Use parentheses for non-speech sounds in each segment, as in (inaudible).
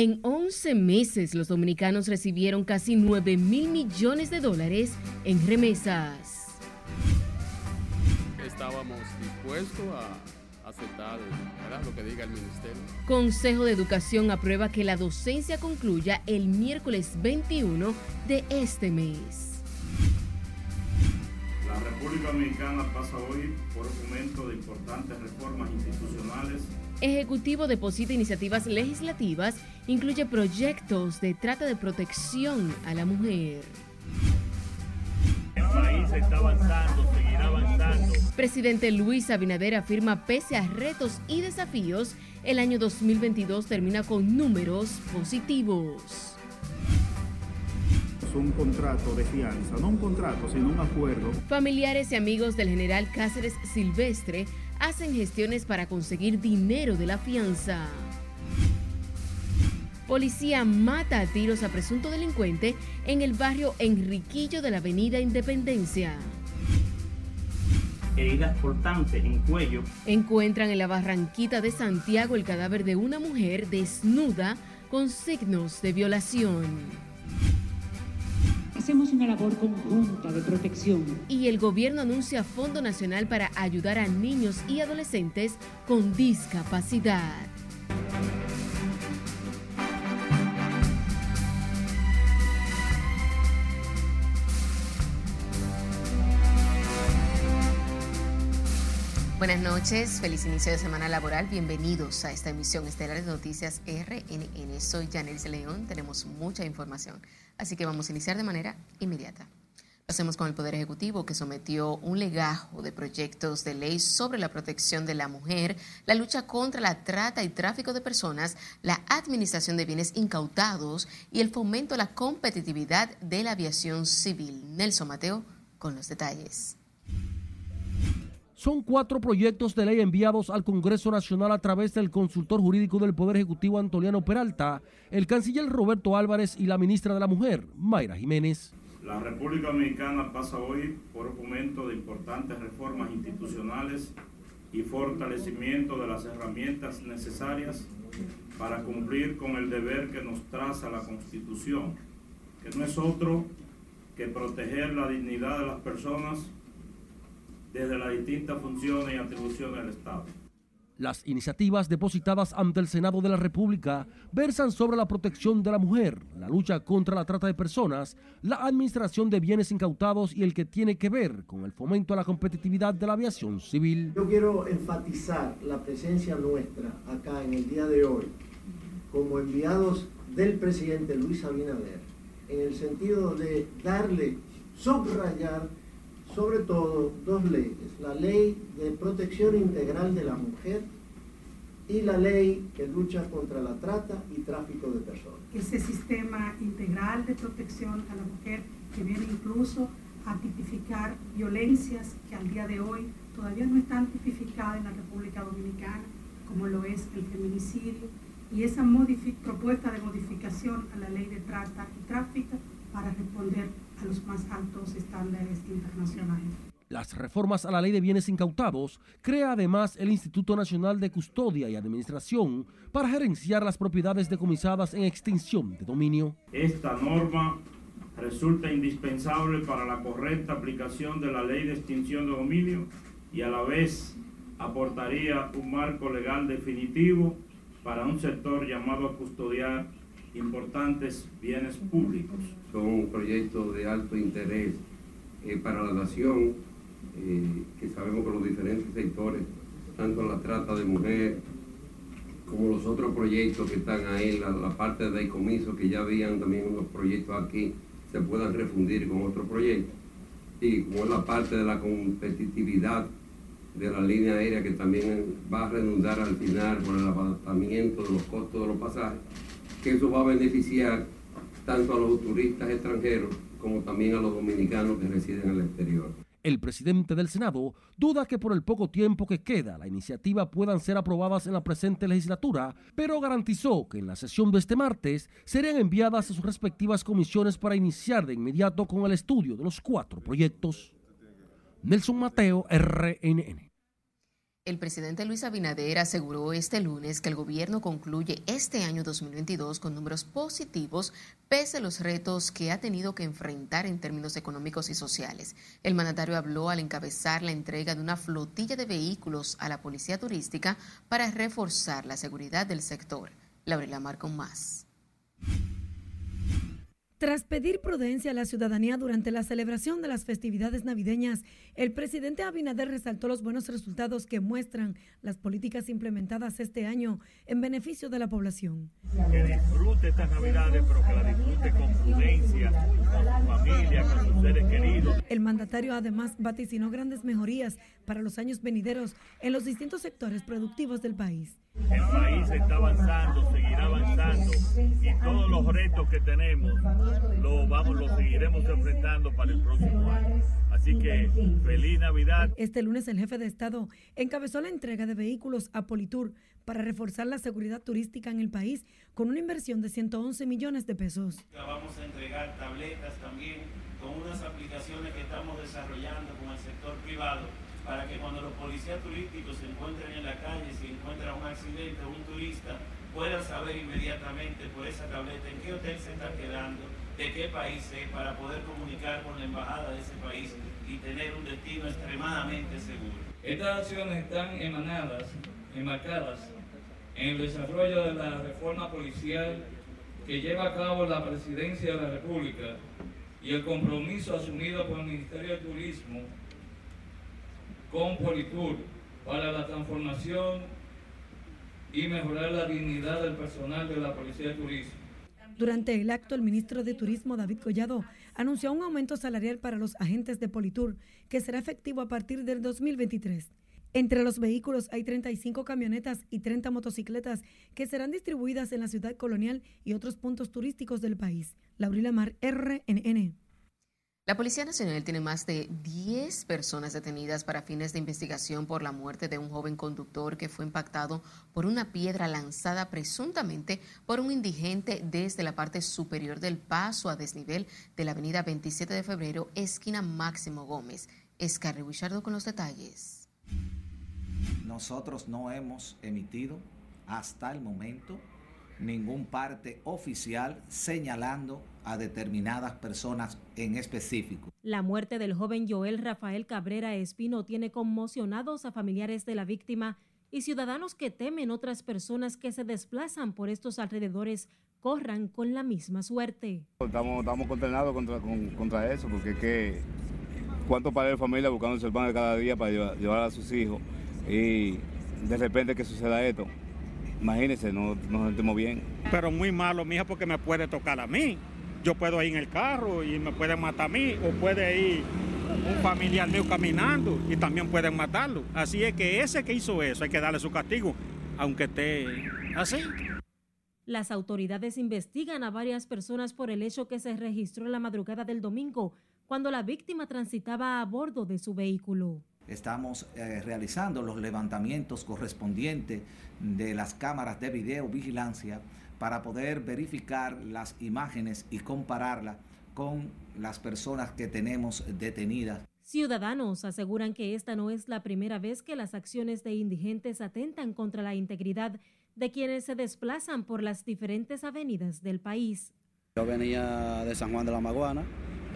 En 11 meses, los dominicanos recibieron casi 9 mil millones de dólares en remesas. Estábamos dispuestos a aceptar lo que diga el ministerio. Consejo de Educación aprueba que la docencia concluya el miércoles 21 de este mes. La República Dominicana pasa hoy por un momento de importantes reformas institucionales Ejecutivo deposita iniciativas legislativas, incluye proyectos de trata de protección a la mujer. El país está avanzando, seguirá avanzando. Presidente Luis Abinader afirma pese a retos y desafíos, el año 2022 termina con números positivos. Es un contrato de fianza, no un contrato, sino un acuerdo. Familiares y amigos del general Cáceres Silvestre hacen gestiones para conseguir dinero de la fianza. Policía mata a tiros a presunto delincuente en el barrio Enriquillo de la Avenida Independencia. Heridas cortantes en cuello. Encuentran en la Barranquita de Santiago el cadáver de una mujer desnuda con signos de violación. Hacemos una labor conjunta de protección. Y el gobierno anuncia Fondo Nacional para ayudar a niños y adolescentes con discapacidad. Buenas noches, feliz inicio de semana laboral. Bienvenidos a esta emisión estelar de Noticias RNN. Soy Janelis León, tenemos mucha información. Así que vamos a iniciar de manera inmediata. Lo hacemos con el Poder Ejecutivo, que sometió un legajo de proyectos de ley sobre la protección de la mujer, la lucha contra la trata y tráfico de personas, la administración de bienes incautados y el fomento a la competitividad de la aviación civil. Nelson Mateo con los detalles. Son cuatro proyectos de ley enviados al Congreso Nacional a través del consultor jurídico del Poder Ejecutivo Antoliano Peralta, el canciller Roberto Álvarez y la ministra de la Mujer, Mayra Jiménez. La República Dominicana pasa hoy por un momento de importantes reformas institucionales y fortalecimiento de las herramientas necesarias para cumplir con el deber que nos traza la Constitución, que no es otro que proteger la dignidad de las personas desde las distintas funciones y atribuciones del Estado. Las iniciativas depositadas ante el Senado de la República versan sobre la protección de la mujer, la lucha contra la trata de personas, la administración de bienes incautados y el que tiene que ver con el fomento a la competitividad de la aviación civil. Yo quiero enfatizar la presencia nuestra acá en el día de hoy como enviados del presidente Luis Abinader en el sentido de darle, subrayar sobre todo dos leyes, la ley de protección integral de la mujer y la ley que lucha contra la trata y tráfico de personas. Ese sistema integral de protección a la mujer que viene incluso a tipificar violencias que al día de hoy todavía no están tipificadas en la República Dominicana, como lo es el feminicidio, y esa propuesta de modificación a la ley de trata y tráfico para responder a los más altos estándares internacionales. Las reformas a la ley de bienes incautados crea además el Instituto Nacional de Custodia y Administración para gerenciar las propiedades decomisadas en extinción de dominio. Esta norma resulta indispensable para la correcta aplicación de la ley de extinción de dominio y a la vez aportaría un marco legal definitivo para un sector llamado a custodiar importantes bienes públicos. Son proyectos de alto interés eh, para la nación, eh, que sabemos que los diferentes sectores, tanto la trata de mujer como los otros proyectos que están ahí, la, parte de decomiso, que ya habían también unos proyectos aquí, se puedan refundir con otros proyectos. Y como es la parte de la competitividad de la línea aérea, que también va a redundar al final por el abatamiento de los costos de los pasajes, eso va a beneficiar tanto a los turistas extranjeros como también a los dominicanos que residen en el exterior. El presidente del Senado duda que por el poco tiempo que queda la iniciativa puedan ser aprobadas en la presente legislatura, pero garantizó que en la sesión de este martes serían enviadas a sus respectivas comisiones para iniciar de inmediato con el estudio de los cuatro proyectos. Nelson Mateo, RNN. El presidente Luis Abinader aseguró este lunes que el gobierno concluye este año 2022 con números positivos pese a los retos que ha tenido que enfrentar en términos económicos y sociales. El mandatario habló al encabezar la entrega de una flotilla de vehículos a la policía turística para reforzar la seguridad del sector. Laurela Mar con más. Tras pedir prudencia a la ciudadanía durante la celebración de las festividades navideñas, el presidente Abinader resaltó los buenos resultados que muestran las políticas implementadas este año en beneficio de la población. Que disfrute estas navidades, pero que la disfrute con prudencia, con su familia, con sus seres queridos. El mandatario además vaticinó grandes mejorías para los años venideros en los distintos sectores productivos del país. El país está avanzando, seguirá avanzando y todos los retos que tenemos lo vamos, lo seguiremos enfrentando para el próximo año. Así que feliz Navidad. Este lunes el jefe de Estado encabezó la entrega de vehículos a Politur para reforzar la seguridad turística en el país con una inversión de 111 millones de pesos. Vamos a entregar tabletas también con unas aplicaciones que estamos desarrollando con el sector privado para que cuando los policías turísticos se encuentren en la calle, si encuentran un accidente o un turista, puedan saber inmediatamente por esa tableta en qué hotel se está quedando, de qué país es, para poder comunicar con la embajada de ese país y tener un destino extremadamente seguro. Estas acciones están emanadas, enmarcadas en el desarrollo de la reforma policial que lleva a cabo la Presidencia de la República y el compromiso asumido por el Ministerio de Turismo con Politur para la transformación y mejorar la dignidad del personal de la Policía de Turismo. Durante el acto, el ministro de Turismo, David Collado, anunció un aumento salarial para los agentes de Politur, que será efectivo a partir del 2023. Entre los vehículos hay 35 camionetas y 30 motocicletas que serán distribuidas en la ciudad colonial y otros puntos turísticos del país. Laurila Mar, RNN. La Policía Nacional tiene más de 10 personas detenidas para fines de investigación por la muerte de un joven conductor que fue impactado por una piedra lanzada presuntamente por un indigente desde la parte superior del paso a desnivel de la avenida 27 de febrero, esquina Máximo Gómez. Escarre Buchardo con los detalles. Nosotros no hemos emitido hasta el momento ningún parte oficial señalando a determinadas personas en específico. La muerte del joven Joel Rafael Cabrera Espino tiene conmocionados a familiares de la víctima y ciudadanos que temen otras personas que se desplazan por estos alrededores corran con la misma suerte. Estamos, estamos consternados contra, contra eso, porque que cuántos padres de familia buscándose el pan de cada día para llevar, llevar a sus hijos y de repente que suceda esto. Imagínense, no nos sentimos bien. Pero muy malo, mija, porque me puede tocar a mí. Yo puedo ir en el carro y me pueden matar a mí, o puede ir un familiar mío caminando y también pueden matarlo. Así es que ese que hizo eso hay que darle su castigo, aunque esté así. Las autoridades investigan a varias personas por el hecho que se registró en la madrugada del domingo, cuando la víctima transitaba a bordo de su vehículo. Estamos eh, realizando los levantamientos correspondientes de las cámaras de videovigilancia para poder verificar las imágenes y compararlas con las personas que tenemos detenidas. Ciudadanos aseguran que esta no es la primera vez que las acciones de indigentes atentan contra la integridad de quienes se desplazan por las diferentes avenidas del país. Yo venía de San Juan de la Maguana,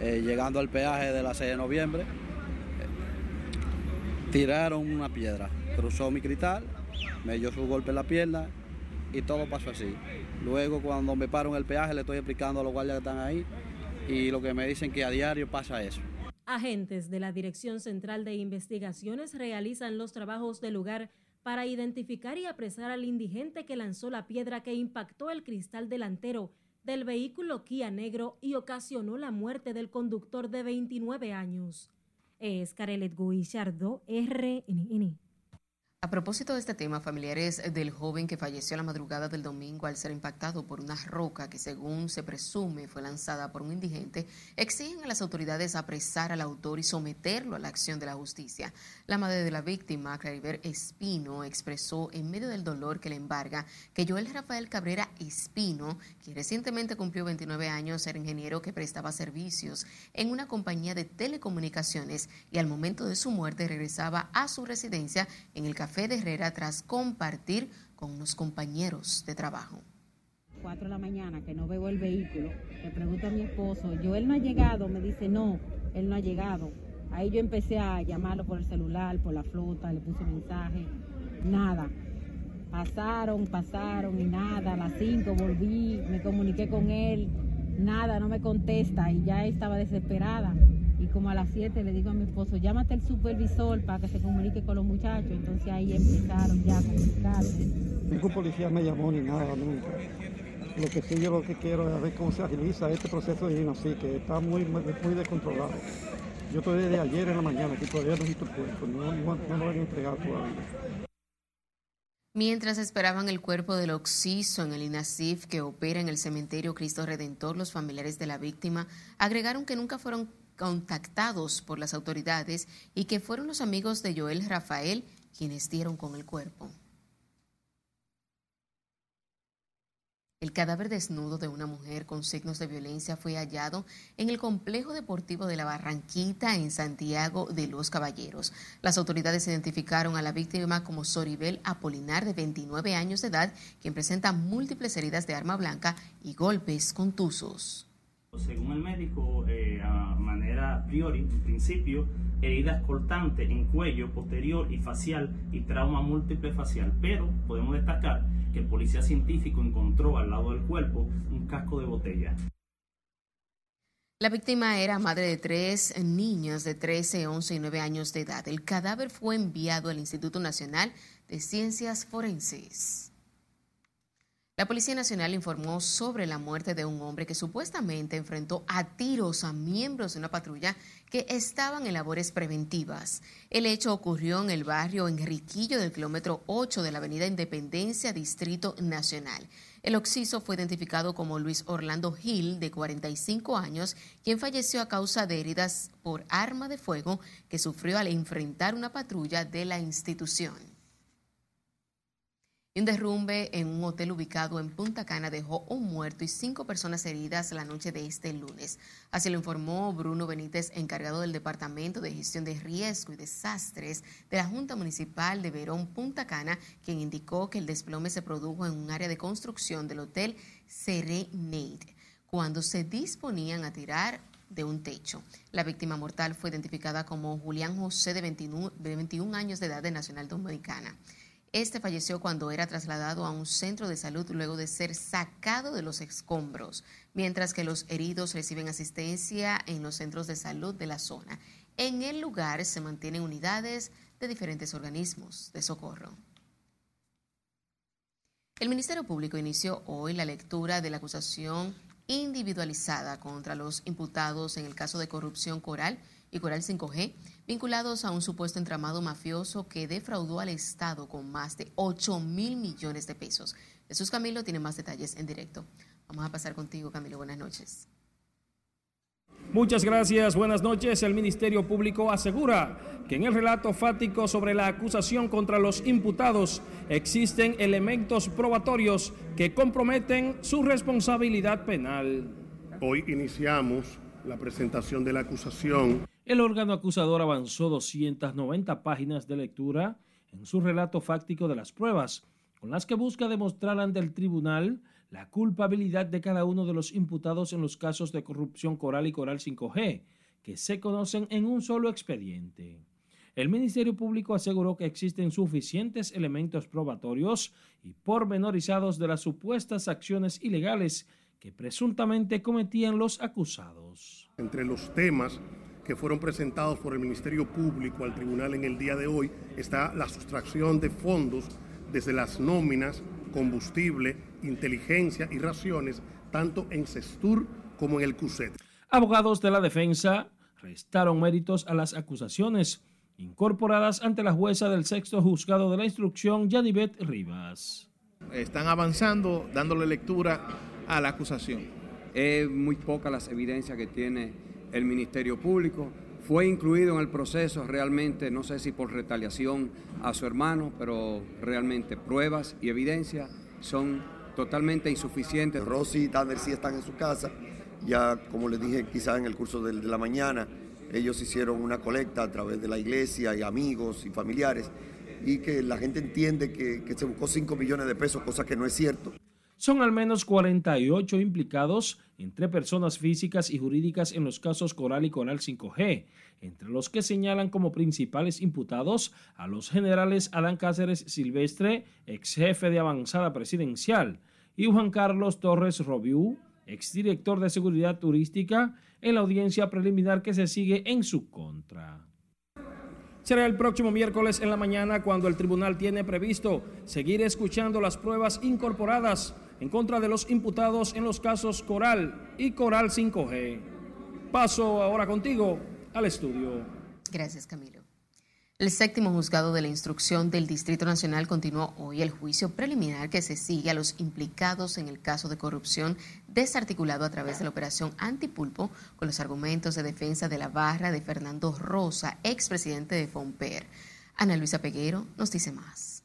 eh, llegando al peaje de la 6 de noviembre, tiraron una piedra, cruzó mi cristal, me dio su golpe en la pierna y todo pasó así. Luego cuando me paro en el peaje le estoy explicando a los guardias que están ahí y lo que me dicen que a diario pasa eso. Agentes de la Dirección Central de Investigaciones realizan los trabajos del lugar para identificar y apresar al indigente que lanzó la piedra que impactó el cristal delantero del vehículo Kia negro y ocasionó la muerte del conductor de 29 años es Carelet Guillardo, RNN. A propósito de este tema, familiares del joven que falleció la madrugada del domingo al ser impactado por una roca que según se presume fue lanzada por un indigente, exigen a las autoridades apresar al autor y someterlo a la acción de la justicia. La madre de la víctima, Claribel Espino, expresó en medio del dolor que le embarga que Joel Rafael Cabrera Espino, quien recientemente cumplió 29 años, era ingeniero que prestaba servicios en una compañía de telecomunicaciones y al momento de su muerte regresaba a su residencia en el café Café Herrera tras compartir con unos compañeros de trabajo. 4 de la mañana que no veo el vehículo, le pregunto a mi esposo, yo él no ha llegado, me dice no, él no ha llegado. Ahí yo empecé a llamarlo por el celular, por la flota, le puse mensaje, nada. Pasaron, pasaron y nada, a las 5 volví, me comuniqué con él, nada, no me contesta y ya estaba desesperada. Y como a las 7 le digo a mi esposo, llámate al supervisor para que se comunique con los muchachos. Entonces ahí empezaron ya a comunicarse. Ningún policía me llamó ni nada nunca. Lo que sí yo lo que quiero es ver cómo se agiliza este proceso de así que está muy, muy, muy descontrolado. Yo estoy desde ayer en la mañana que todavía no he visto el cuerpo, no, no, no lo han entregado todavía. Mientras esperaban el cuerpo del Oxiso en el INASIF que opera en el cementerio Cristo Redentor, los familiares de la víctima agregaron que nunca fueron contactados por las autoridades y que fueron los amigos de Joel Rafael quienes dieron con el cuerpo. El cadáver desnudo de una mujer con signos de violencia fue hallado en el complejo deportivo de la Barranquita en Santiago de los Caballeros. Las autoridades identificaron a la víctima como Soribel Apolinar, de 29 años de edad, quien presenta múltiples heridas de arma blanca y golpes contusos. Según el médico, eh, a manera priori, en principio, heridas cortantes en cuello posterior y facial y trauma múltiple facial. Pero podemos destacar que el policía científico encontró al lado del cuerpo un casco de botella. La víctima era madre de tres niñas de 13, 11 y 9 años de edad. El cadáver fue enviado al Instituto Nacional de Ciencias Forenses. La Policía Nacional informó sobre la muerte de un hombre que supuestamente enfrentó a tiros a miembros de una patrulla que estaban en labores preventivas. El hecho ocurrió en el barrio Enriquillo del kilómetro 8 de la Avenida Independencia, Distrito Nacional. El occiso fue identificado como Luis Orlando Gil, de 45 años, quien falleció a causa de heridas por arma de fuego que sufrió al enfrentar una patrulla de la institución. Un derrumbe en un hotel ubicado en Punta Cana dejó un muerto y cinco personas heridas la noche de este lunes. Así lo informó Bruno Benítez, encargado del Departamento de Gestión de Riesgo y Desastres de la Junta Municipal de Verón, Punta Cana, quien indicó que el desplome se produjo en un área de construcción del hotel Serenade, cuando se disponían a tirar de un techo. La víctima mortal fue identificada como Julián José, de 21, de 21 años de edad de Nacional Dominicana. Este falleció cuando era trasladado a un centro de salud luego de ser sacado de los escombros, mientras que los heridos reciben asistencia en los centros de salud de la zona. En el lugar se mantienen unidades de diferentes organismos de socorro. El Ministerio Público inició hoy la lectura de la acusación individualizada contra los imputados en el caso de corrupción coral y Coral 5G, vinculados a un supuesto entramado mafioso que defraudó al Estado con más de 8 mil millones de pesos. Jesús Camilo tiene más detalles en directo. Vamos a pasar contigo, Camilo. Buenas noches. Muchas gracias, buenas noches. El Ministerio Público asegura que en el relato fático sobre la acusación contra los imputados existen elementos probatorios que comprometen su responsabilidad penal. Hoy iniciamos la presentación de la acusación el órgano acusador avanzó 290 páginas de lectura en su relato fáctico de las pruebas, con las que busca demostrar ante el tribunal la culpabilidad de cada uno de los imputados en los casos de corrupción coral y coral 5G, que se conocen en un solo expediente. El Ministerio Público aseguró que existen suficientes elementos probatorios y pormenorizados de las supuestas acciones ilegales que presuntamente cometían los acusados. Entre los temas que fueron presentados por el Ministerio Público al tribunal en el día de hoy está la sustracción de fondos desde las nóminas, combustible, inteligencia y raciones, tanto en CESTUR como en el CUSET. Abogados de la defensa restaron méritos a las acusaciones incorporadas ante la jueza del sexto juzgado de la instrucción, Yanivet Rivas. Están avanzando, dándole lectura a la acusación. Es muy poca las evidencias que tiene el Ministerio Público. Fue incluido en el proceso realmente, no sé si por retaliación a su hermano, pero realmente pruebas y evidencias son totalmente insuficientes. Rosy y Tanner sí están en su casa. Ya, como les dije quizás en el curso de, la mañana, ellos hicieron una colecta a través de la iglesia y amigos y familiares y que la gente entiende que, que se buscó 5 millones de pesos, cosa que no es cierto. Son al menos 48 implicados entre personas físicas y jurídicas en los casos Coral y Coral 5G, entre los que señalan como principales imputados a los generales Adán Cáceres Silvestre, ex jefe de avanzada presidencial, y Juan Carlos Torres Robiú, exdirector de seguridad turística, en la audiencia preliminar que se sigue en su contra. Será el próximo miércoles en la mañana cuando el tribunal tiene previsto seguir escuchando las pruebas incorporadas en contra de los imputados en los casos Coral y Coral 5G. Paso ahora contigo al estudio. Gracias, Camilo. El séptimo juzgado de la instrucción del Distrito Nacional continuó hoy el juicio preliminar que se sigue a los implicados en el caso de corrupción desarticulado a través de la operación Antipulpo con los argumentos de defensa de la barra de Fernando Rosa, expresidente de FOMPER. Ana Luisa Peguero nos dice más.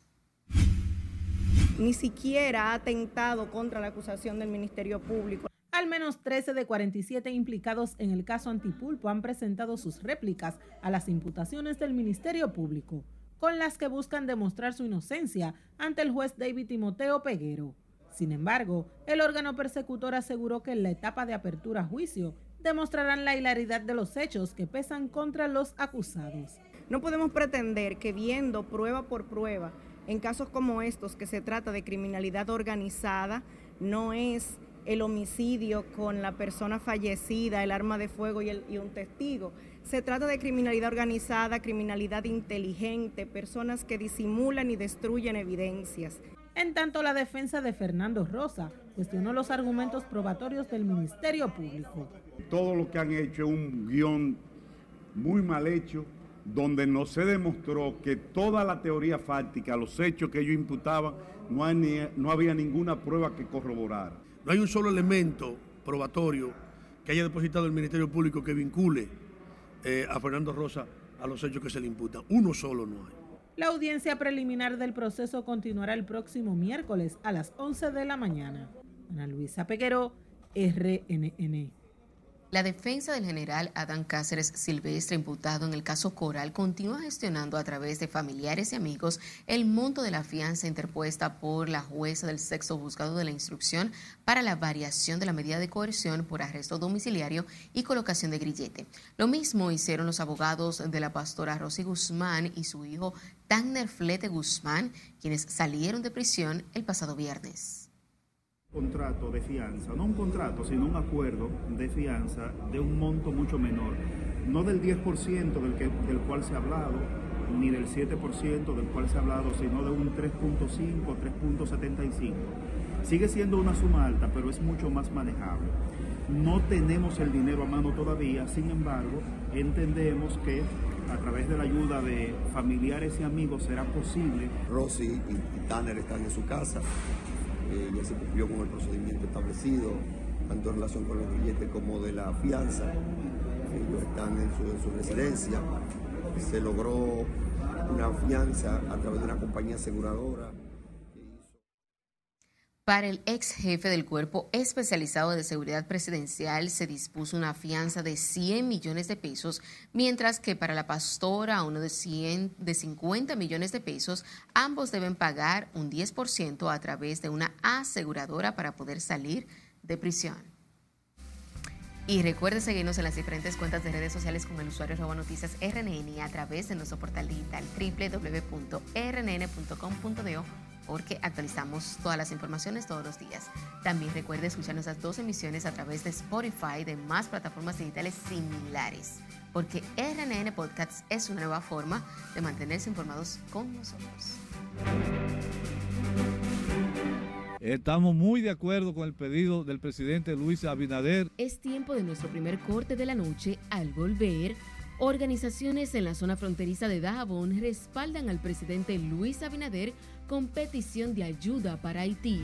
Ni siquiera ha atentado contra la acusación del Ministerio Público. Al menos 13 de 47 implicados en el caso Antipulpo han presentado sus réplicas a las imputaciones del Ministerio Público, con las que buscan demostrar su inocencia ante el juez David Timoteo Peguero. Sin embargo, el órgano persecutor aseguró que en la etapa de apertura a juicio demostrarán la hilaridad de los hechos que pesan contra los acusados. No podemos pretender que viendo prueba por prueba, en casos como estos, que se trata de criminalidad organizada, no es el homicidio con la persona fallecida, el arma de fuego y, el, y, un testigo. Se trata de criminalidad organizada, criminalidad inteligente, personas que disimulan y destruyen evidencias. En tanto, la defensa de Fernando Rosa cuestionó los argumentos probatorios del Ministerio Público. Todo lo que han hecho es un guion muy mal hecho, donde no se demostró que toda la teoría fáctica, los hechos que ellos imputaban, no, hay ni, no había ninguna prueba que corroborar. No hay un solo elemento probatorio que haya depositado el Ministerio Público que vincule eh, a Fernando Rosa a los hechos que se le imputan. Uno solo no hay. La audiencia preliminar del proceso continuará el próximo miércoles a las 11 de la mañana. Ana Luisa Peguero, RNN. La defensa del general Adán Cáceres Silvestre, imputado en el caso Coral, continúa gestionando a través de familiares y amigos el monto de la fianza interpuesta por la jueza del sexto juzgado de la instrucción para la variación de la medida de coerción por arresto domiciliario y colocación de grillete. Lo mismo hicieron los abogados de la pastora Rosy Guzmán y su hijo Tanner Flete Guzmán, quienes salieron de prisión el pasado viernes contrato de fianza, no un contrato, sino un acuerdo de fianza de un monto mucho menor, no del 10% del, que, del cual se ha hablado, ni del 7% del cual se ha hablado, sino de un 3.5, 3.75. Sigue siendo una suma alta, pero es mucho más manejable. No tenemos el dinero a mano todavía, sin embargo, entendemos que a través de la ayuda de familiares y amigos será posible. Rosy y Tanner están en su casa, eh, ya se cumplió con el procedimiento establecido, tanto en relación con el billete como de la fianza. Ellos están en su, en su residencia. Se logró una fianza a través de una compañía aseguradora. Para el ex jefe del Cuerpo Especializado de Seguridad Presidencial se dispuso una fianza de 100 millones de pesos, mientras que para la pastora uno de, 100, de 50 millones de pesos, ambos deben pagar un 10% a través de una aseguradora para poder salir de prisión. Y recuerde seguirnos en las diferentes cuentas de redes sociales con el usuario arroba noticias RNN a través de nuestro portal digital www.rnn.com.do porque actualizamos todas las informaciones todos los días. También recuerde escuchar nuestras dos emisiones a través de Spotify y de más plataformas digitales similares, porque RNN Podcasts es una nueva forma de mantenerse informados con nosotros. Estamos muy de acuerdo con el pedido del presidente Luis Abinader. Es tiempo de nuestro primer corte de la noche. Al volver, organizaciones en la zona fronteriza de Dajabón respaldan al presidente Luis Abinader con petición de ayuda para Haití.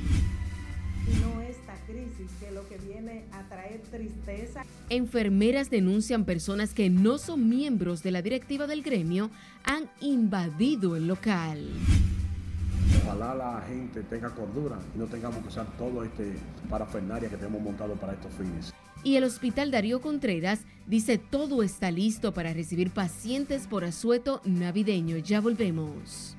No esta crisis que lo que viene a traer tristeza. Enfermeras denuncian personas que no son miembros de la directiva del gremio han invadido el local. Ojalá la gente tenga cordura y no tengamos que usar todo este parafernaria que tenemos montado para estos fines. Y el Hospital Darío Contreras dice todo está listo para recibir pacientes por asueto navideño. Ya volvemos.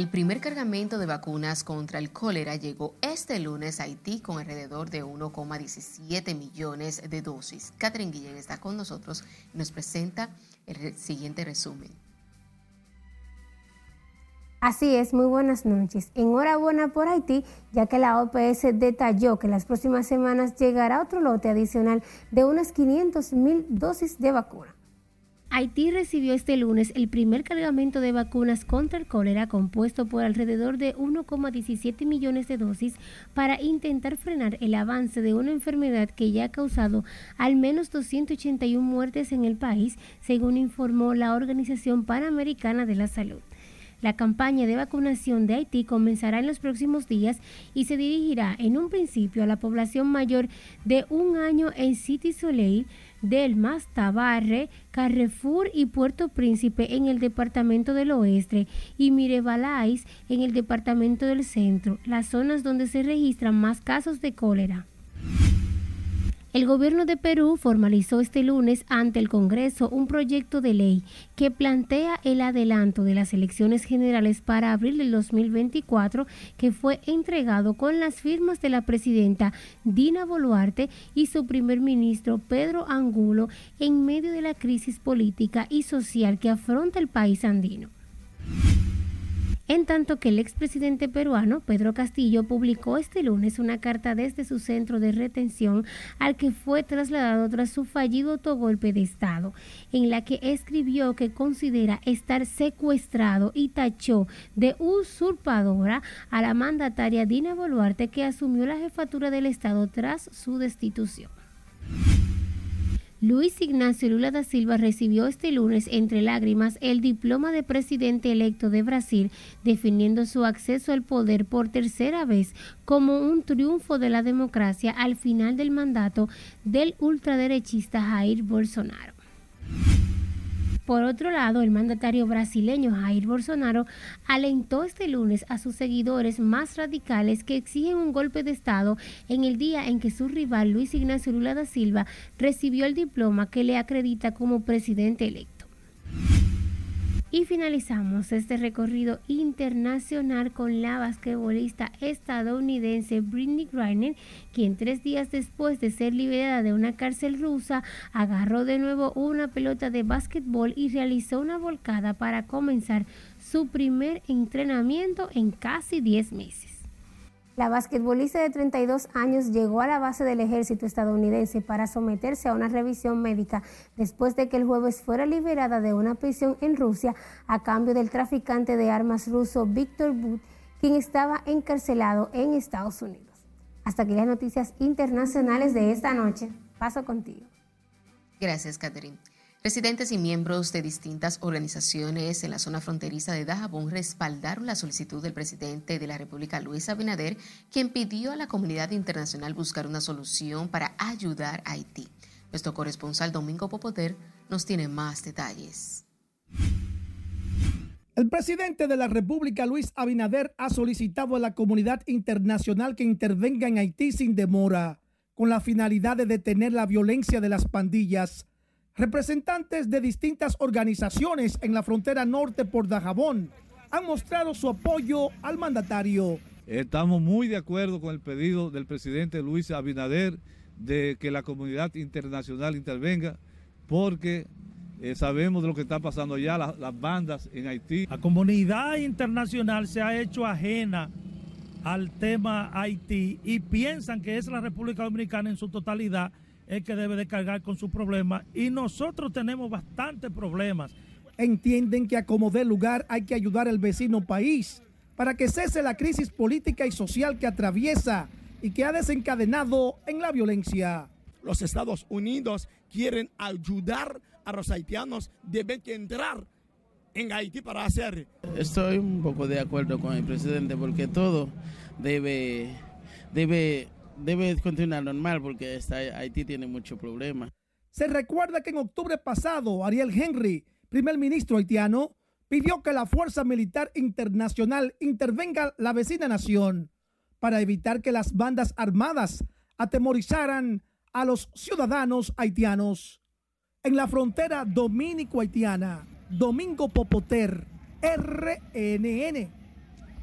El primer cargamento de vacunas contra el cólera llegó este lunes a Haití con alrededor de 1,17 millones de dosis. Catherine Guillén está con nosotros y nos presenta el siguiente resumen. Así es, muy buenas noches. Enhorabuena por Haití, ya que la OPS detalló que en las próximas semanas llegará otro lote adicional de unas 500 mil dosis de vacuna. Haití recibió este lunes el primer cargamento de vacunas contra el cólera compuesto por alrededor de 1,17 millones de dosis para intentar frenar el avance de una enfermedad que ya ha causado al menos 281 muertes en el país, según informó la Organización Panamericana de la Salud. La campaña de vacunación de Haití comenzará en los próximos días y se dirigirá en un principio a la población mayor de un año en City Soleil, Delmas, Tabarre, Carrefour y Puerto Príncipe en el departamento del oeste y Mirebalais en el departamento del centro, las zonas donde se registran más casos de cólera. El gobierno de Perú formalizó este lunes ante el Congreso un proyecto de ley que plantea el adelanto de las elecciones generales para abril del 2024 que fue entregado con las firmas de la presidenta Dina Boluarte y su primer ministro Pedro Angulo en medio de la crisis política y social que afronta el país andino en tanto que el expresidente peruano Pedro Castillo publicó este lunes una carta desde su centro de retención al que fue trasladado tras su fallido autogolpe de Estado, en la que escribió que considera estar secuestrado y tachó de usurpadora a la mandataria Dina Boluarte que asumió la jefatura del Estado tras su destitución. Luis Ignacio Lula da Silva recibió este lunes entre lágrimas el diploma de presidente electo de Brasil, definiendo su acceso al poder por tercera vez como un triunfo de la democracia al final del mandato del ultraderechista Jair Bolsonaro. Por otro lado, el mandatario brasileño Jair Bolsonaro alentó este lunes a sus seguidores más radicales que exigen un golpe de Estado en el día en que su rival Luis Ignacio Lula da Silva recibió el diploma que le acredita como presidente electo. Y finalizamos este recorrido internacional con la basquetbolista estadounidense Britney Griner, quien tres días después de ser liberada de una cárcel rusa, agarró de nuevo una pelota de básquetbol y realizó una volcada para comenzar su primer entrenamiento en casi 10 meses. La basquetbolista de 32 años llegó a la base del ejército estadounidense para someterse a una revisión médica después de que el jueves fuera liberada de una prisión en Rusia a cambio del traficante de armas ruso Víctor But, quien estaba encarcelado en Estados Unidos. Hasta aquí las noticias internacionales de esta noche. Paso contigo. Gracias, Catherine. Residentes y miembros de distintas organizaciones en la zona fronteriza de Dajabón respaldaron la solicitud del presidente de la República, Luis Abinader, quien pidió a la comunidad internacional buscar una solución para ayudar a Haití. Nuestro corresponsal Domingo Popoter nos tiene más detalles. El presidente de la República, Luis Abinader, ha solicitado a la comunidad internacional que intervenga en Haití sin demora, con la finalidad de detener la violencia de las pandillas Representantes de distintas organizaciones en la frontera norte por Dajabón han mostrado su apoyo al mandatario. Estamos muy de acuerdo con el pedido del presidente Luis Abinader de que la comunidad internacional intervenga porque eh, sabemos de lo que está pasando allá, las bandas en Haití. La comunidad internacional se ha hecho ajena al tema Haití y piensan que es la República Dominicana en su totalidad es que debe de cargar con su problema y nosotros tenemos bastantes problemas. Entienden que a como dé lugar hay que ayudar al vecino país para que cese la crisis política y social que atraviesa y que ha desencadenado en la violencia. Los Estados Unidos quieren ayudar a los haitianos, deben que entrar en Haití para hacer. Estoy un poco de acuerdo con el presidente porque todo debe, debe debe continuar normal porque Haití tiene muchos problemas. Se recuerda que en octubre pasado Ariel Henry, primer ministro haitiano, pidió que la Fuerza Militar Internacional intervenga la vecina nación para evitar que las bandas armadas atemorizaran a los ciudadanos haitianos. En la frontera dominico-haitiana, Domingo Popoter, RNN.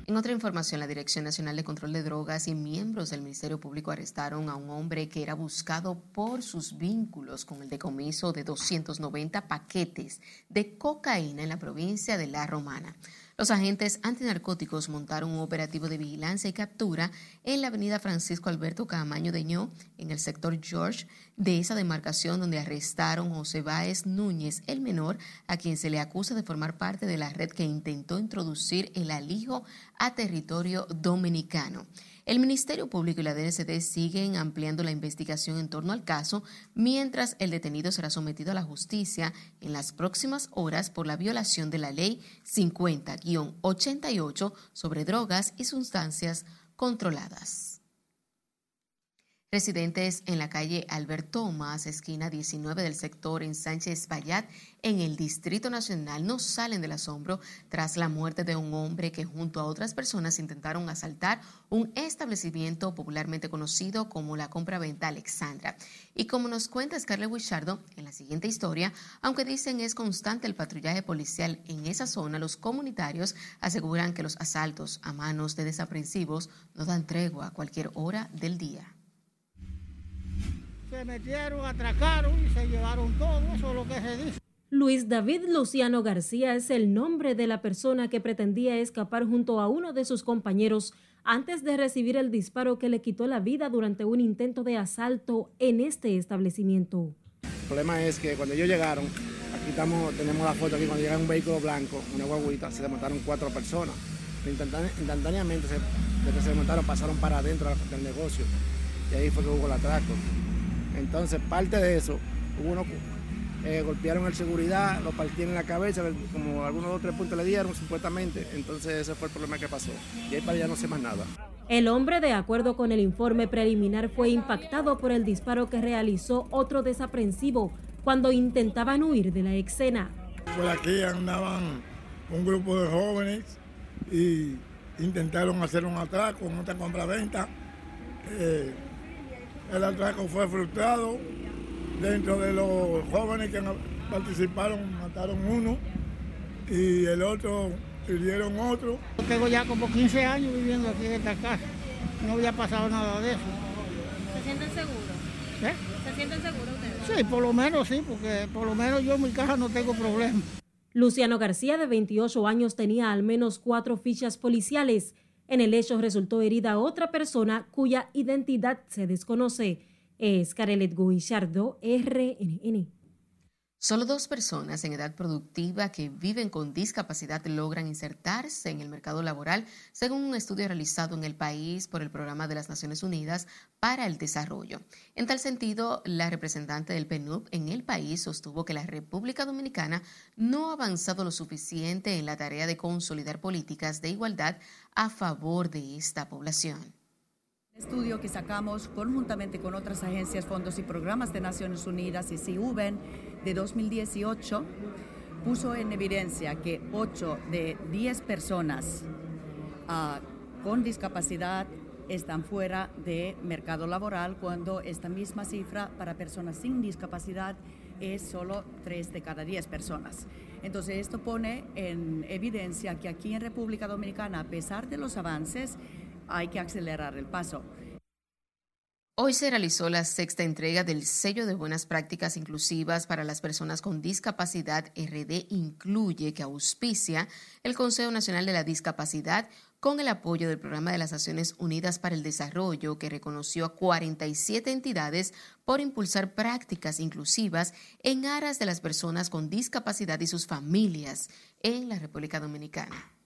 En otra información, la Dirección Nacional de Control de Drogas y miembros del Ministerio Público arrestaron a un hombre que era buscado por sus vínculos con el decomiso de 290 paquetes de cocaína en la provincia de La Romana. Los agentes antinarcóticos montaron un operativo de vigilancia y captura en la avenida Francisco Alberto Camaño de Ño, en el sector George, de esa demarcación donde arrestaron José Báez Núñez, el menor, a quien se le acusa de formar parte de la red que intentó introducir el alijo a territorio dominicano. El Ministerio Público y la DNCD siguen ampliando la investigación en torno al caso, mientras el detenido será sometido a la justicia en las próximas horas por la violación de la Ley 50-88 sobre drogas y sustancias controladas. Residentes en la calle Albert Thomas, esquina 19 del sector en Sánchez Bayat, en el Distrito Nacional, no salen del asombro tras la muerte de un hombre que junto a otras personas intentaron asaltar un establecimiento popularmente conocido como la compra-venta Alexandra. Y como nos cuenta Scarlett Wichardo en la siguiente historia, aunque dicen es constante el patrullaje policial en esa zona, los comunitarios aseguran que los asaltos a manos de desaprensivos no dan tregua a cualquier hora del día se metieron, atracaron y se llevaron todo, eso es lo que se dice. Luis David Luciano García es el nombre de la persona que pretendía escapar junto a uno de sus compañeros antes de recibir el disparo que le quitó la vida durante un intento de asalto en este establecimiento. El problema es que cuando ellos llegaron, aquí estamos, tenemos la foto aquí, cuando llega un vehículo blanco, una guaguita, se desmontaron cuatro personas. Instantáneamente, desde que se desmontaron, pasaron para adentro del negocio y ahí fue que hubo el atraco. Entonces, parte de eso, uno eh, golpearon al seguridad, lo partieron en la cabeza, como algunos dos o tres puntos le dieron supuestamente. Entonces, ese fue el problema que pasó. Y ahí para allá no sé más nada. El hombre, de acuerdo con el informe preliminar, fue impactado por el disparo que realizó otro desaprensivo cuando intentaban huir de la escena. Por aquí andaban un grupo de jóvenes y intentaron hacer un atraco en otra compraventa. Eh, el atraco fue frustrado. Dentro de los jóvenes que participaron mataron uno y el otro hirieron otro. tengo ya como 15 años viviendo aquí en esta casa. No había pasado nada de eso. ¿Se sienten seguros? ¿Eh? ¿Se sienten seguros ustedes? Sí, por lo menos sí, porque por lo menos yo en mi casa no tengo problemas. Luciano García, de 28 años, tenía al menos cuatro fichas policiales en el hecho resultó herida otra persona cuya identidad se desconoce. Es Carelet Guillardo, RNN. Solo dos personas en edad productiva que viven con discapacidad logran insertarse en el mercado laboral, según un estudio realizado en el país por el Programa de las Naciones Unidas para el Desarrollo. En tal sentido, la representante del PNUD en el país sostuvo que la República Dominicana no ha avanzado lo suficiente en la tarea de consolidar políticas de igualdad a favor de esta población estudio que sacamos conjuntamente con otras agencias, fondos y programas de Naciones Unidas y CIUBEN de 2018 puso en evidencia que 8 de 10 personas uh, con discapacidad están fuera de mercado laboral cuando esta misma cifra para personas sin discapacidad es solo 3 de cada 10 personas. Entonces esto pone en evidencia que aquí en República Dominicana, a pesar de los avances, hay que acelerar el paso. Hoy se realizó la sexta entrega del sello de buenas prácticas inclusivas para las personas con discapacidad RD Incluye, que auspicia el Consejo Nacional de la Discapacidad con el apoyo del Programa de las Naciones Unidas para el Desarrollo, que reconoció a 47 entidades por impulsar prácticas inclusivas en aras de las personas con discapacidad y sus familias en la República Dominicana.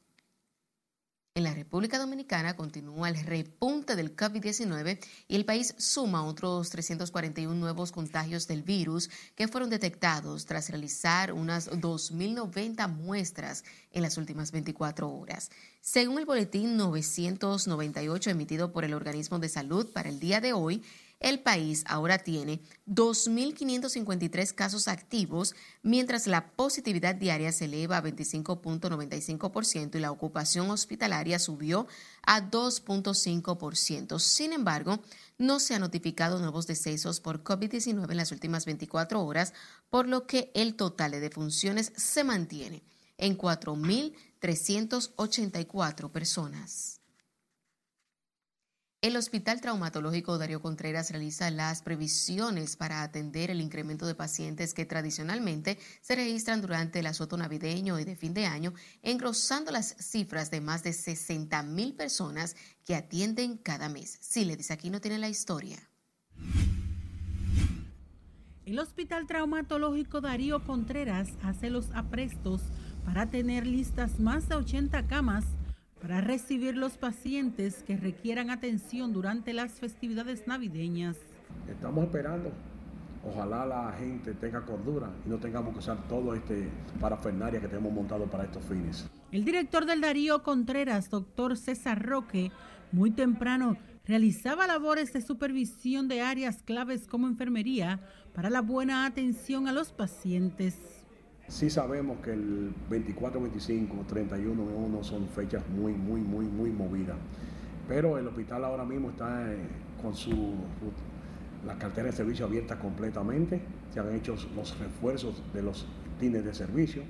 En la República Dominicana continúa el repunte del COVID-19 y el país suma otros 341 nuevos contagios del virus que fueron detectados tras realizar unas 2.090 muestras en las últimas 24 horas. Según el boletín 998 emitido por el Organismo de Salud para el día de hoy, el país ahora tiene 2.553 casos activos, mientras la positividad diaria se eleva a 25.95% y la ocupación hospitalaria subió a 2.5%. Sin embargo, no se han notificado nuevos decesos por COVID-19 en las últimas 24 horas, por lo que el total de defunciones se mantiene en 4.000 384 personas. El Hospital Traumatológico Darío Contreras realiza las previsiones para atender el incremento de pacientes que tradicionalmente se registran durante el asoto navideño y de fin de año, engrosando las cifras de más de 60 mil personas que atienden cada mes. Si le dice aquí no tiene la historia. El Hospital Traumatológico Darío Contreras hace los aprestos para tener listas más de 80 camas para recibir los pacientes que requieran atención durante las festividades navideñas. Estamos esperando. Ojalá la gente tenga cordura y no tengamos que usar todo este parafernaria que tenemos montado para estos fines. El director del Darío Contreras, doctor César Roque, muy temprano realizaba labores de supervisión de áreas claves como enfermería para la buena atención a los pacientes. Sí sabemos que el 24, 25, 31 1 son fechas muy, muy, muy, muy movidas. Pero el hospital ahora mismo está eh, con su la cartera de servicio abierta completamente. Se han hecho los refuerzos de los tines de servicio.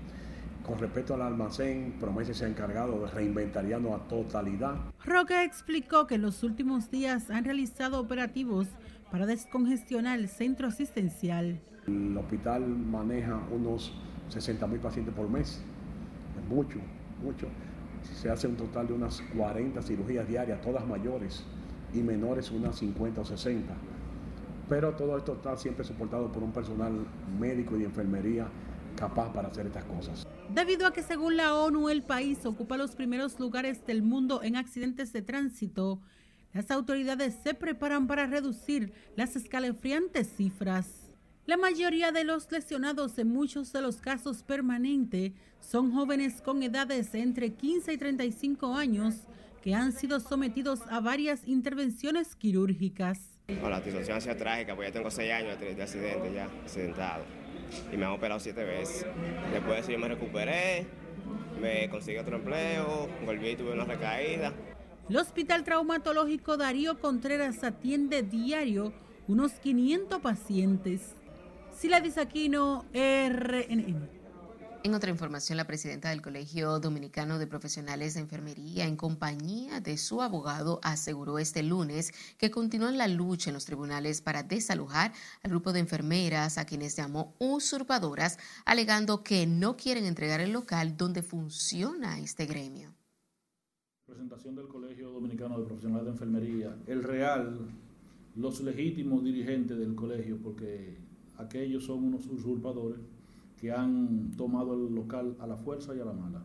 Con respecto al almacén, Promesa se ha encargado de reinventariarnos a totalidad. Roque explicó que en los últimos días han realizado operativos para descongestionar el centro asistencial. El hospital maneja unos 60 mil pacientes por mes. Es mucho, mucho. Se hace un total de unas 40 cirugías diarias, todas mayores, y menores unas 50 o 60. Pero todo esto está siempre soportado por un personal médico y de enfermería capaz para hacer estas cosas. Debido a que según la ONU el país ocupa los primeros lugares del mundo en accidentes de tránsito, las autoridades se preparan para reducir las escalofriantes cifras. La mayoría de los lesionados en muchos de los casos permanentes son jóvenes con edades entre 15 y 35 años que han sido sometidos a varias intervenciones quirúrgicas. la situación ha sido trágica, porque ya tengo 6 años de accidente ya, accidentado. Y me han operado 7 veces. Después de eso yo me recuperé, me conseguí otro empleo, volví y tuve una recaída. El Hospital Traumatológico Darío Contreras atiende diario unos 500 pacientes. Sila Disaquino, RNN. En otra información, la presidenta del Colegio Dominicano de Profesionales de Enfermería, en compañía de su abogado, aseguró este lunes que continúan la lucha en los tribunales para desalojar al grupo de enfermeras a quienes llamó usurpadoras, alegando que no quieren entregar el local donde funciona este gremio. Presentación del Colegio Dominicano de Profesionales de Enfermería, el real, los legítimos dirigentes del colegio, porque aquellos son unos usurpadores que han tomado el local a la fuerza y a la mala.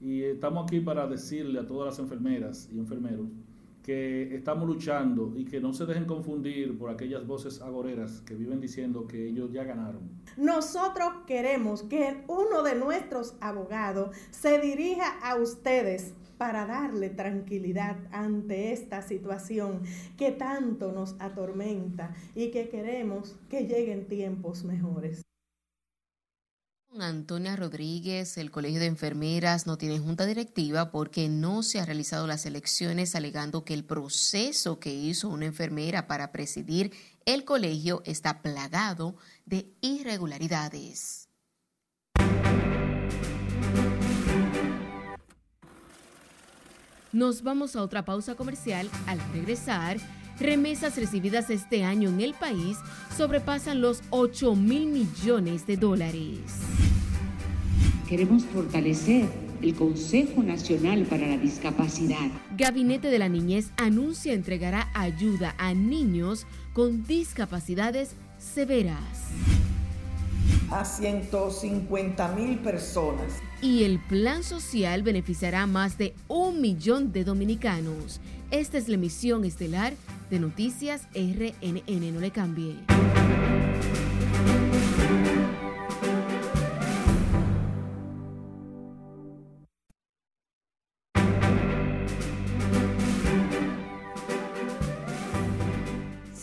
Y estamos aquí para decirle a todas las enfermeras y enfermeros que estamos luchando y que no se dejen confundir por aquellas voces agoreras que viven diciendo que ellos ya ganaron. Nosotros queremos que uno de nuestros abogados se dirija a ustedes para darle tranquilidad ante esta situación que tanto nos atormenta y que queremos que lleguen tiempos mejores. Antonia Rodríguez, el Colegio de Enfermeras no tiene junta directiva porque no se han realizado las elecciones, alegando que el proceso que hizo una enfermera para presidir el colegio está plagado de irregularidades. Nos vamos a otra pausa comercial. Al regresar, remesas recibidas este año en el país sobrepasan los 8 mil millones de dólares. Queremos fortalecer el Consejo Nacional para la Discapacidad. Gabinete de la Niñez anuncia entregará ayuda a niños con discapacidades severas. A 150 mil personas y el plan social beneficiará a más de un millón de dominicanos. Esta es la emisión estelar de Noticias RNN. No le cambie.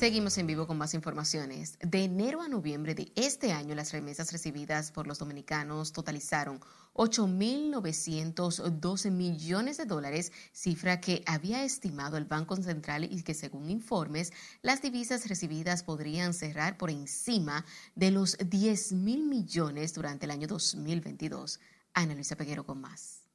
Seguimos en vivo con más informaciones. De enero a noviembre de este año, las remesas recibidas por los dominicanos totalizaron 8.912 millones de dólares, cifra que había estimado el Banco Central y que según informes, las divisas recibidas podrían cerrar por encima de los 10 mil millones durante el año 2022. Ana Luisa Peguero con más.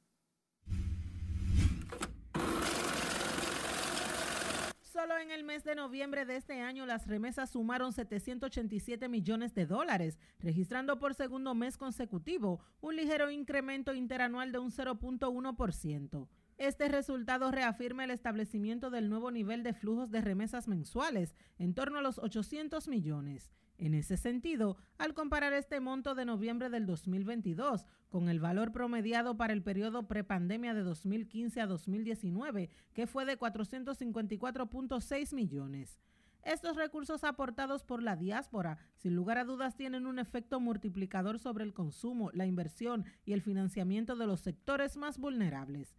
Solo en el mes de noviembre de este año las remesas sumaron 787 millones de dólares, registrando por segundo mes consecutivo un ligero incremento interanual de un 0.1%. Este resultado reafirma el establecimiento del nuevo nivel de flujos de remesas mensuales, en torno a los 800 millones. En ese sentido, al comparar este monto de noviembre del 2022 con el valor promediado para el periodo prepandemia de 2015 a 2019, que fue de 454.6 millones. Estos recursos aportados por la diáspora, sin lugar a dudas, tienen un efecto multiplicador sobre el consumo, la inversión y el financiamiento de los sectores más vulnerables.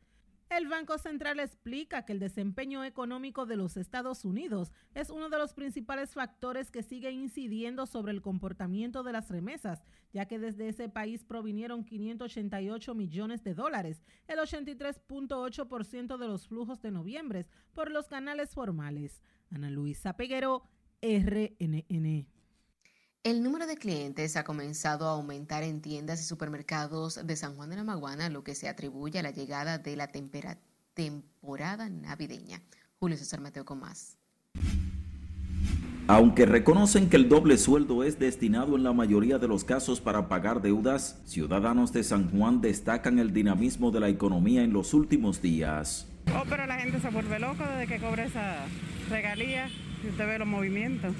El Banco Central explica que el desempeño económico de los Estados Unidos es uno de los principales factores que sigue incidiendo sobre el comportamiento de las remesas, ya que desde ese país provinieron 588 millones de dólares, el 83.8% de los flujos de noviembre, por los canales formales. Ana Luisa Peguero, RNN. El número de clientes ha comenzado a aumentar en tiendas y supermercados de San Juan de la Maguana, lo que se atribuye a la llegada de la temporada navideña. Julio César Mateo con más. Aunque reconocen que el doble sueldo es destinado en la mayoría de los casos para pagar deudas, ciudadanos de San Juan destacan el dinamismo de la economía en los últimos días. Oh, pero la gente se vuelve loca desde que cobra esa regalía y usted ve los movimientos.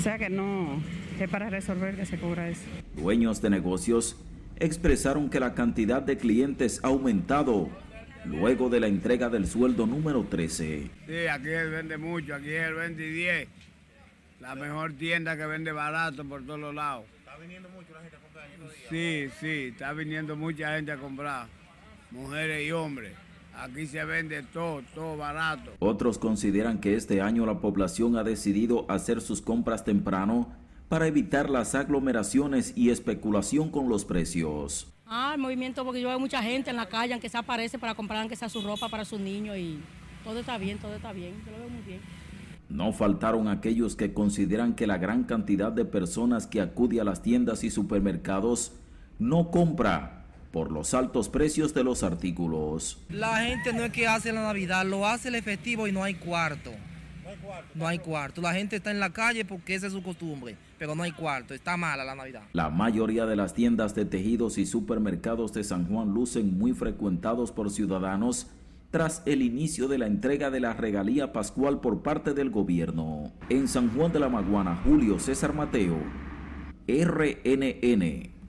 O sea que no es para resolver que se cobra eso. Dueños de negocios expresaron que la cantidad de clientes ha aumentado luego de la entrega del sueldo número 13. Sí, aquí él vende mucho, aquí él vende 10. La mejor tienda que vende barato por todos los lados. ¿Está viniendo mucho la gente a comprar? Sí, sí, está viniendo mucha gente a comprar, mujeres y hombres. Aquí se vende todo, todo barato. Otros consideran que este año la población ha decidido hacer sus compras temprano para evitar las aglomeraciones y especulación con los precios. Ah, el movimiento, porque yo veo mucha gente en la calle que se aparece para comprar que sea su ropa para sus niños y todo está bien, todo está bien, yo lo veo muy bien. No faltaron aquellos que consideran que la gran cantidad de personas que acude a las tiendas y supermercados no compra por los altos precios de los artículos. La gente no es que hace la Navidad, lo hace el efectivo y no hay cuarto. No hay cuarto. No hay cuarto. La gente está en la calle porque esa es su costumbre, pero no hay cuarto. Está mala la Navidad. La mayoría de las tiendas de tejidos y supermercados de San Juan lucen muy frecuentados por ciudadanos tras el inicio de la entrega de la regalía pascual por parte del gobierno. En San Juan de la Maguana, Julio César Mateo, RNN.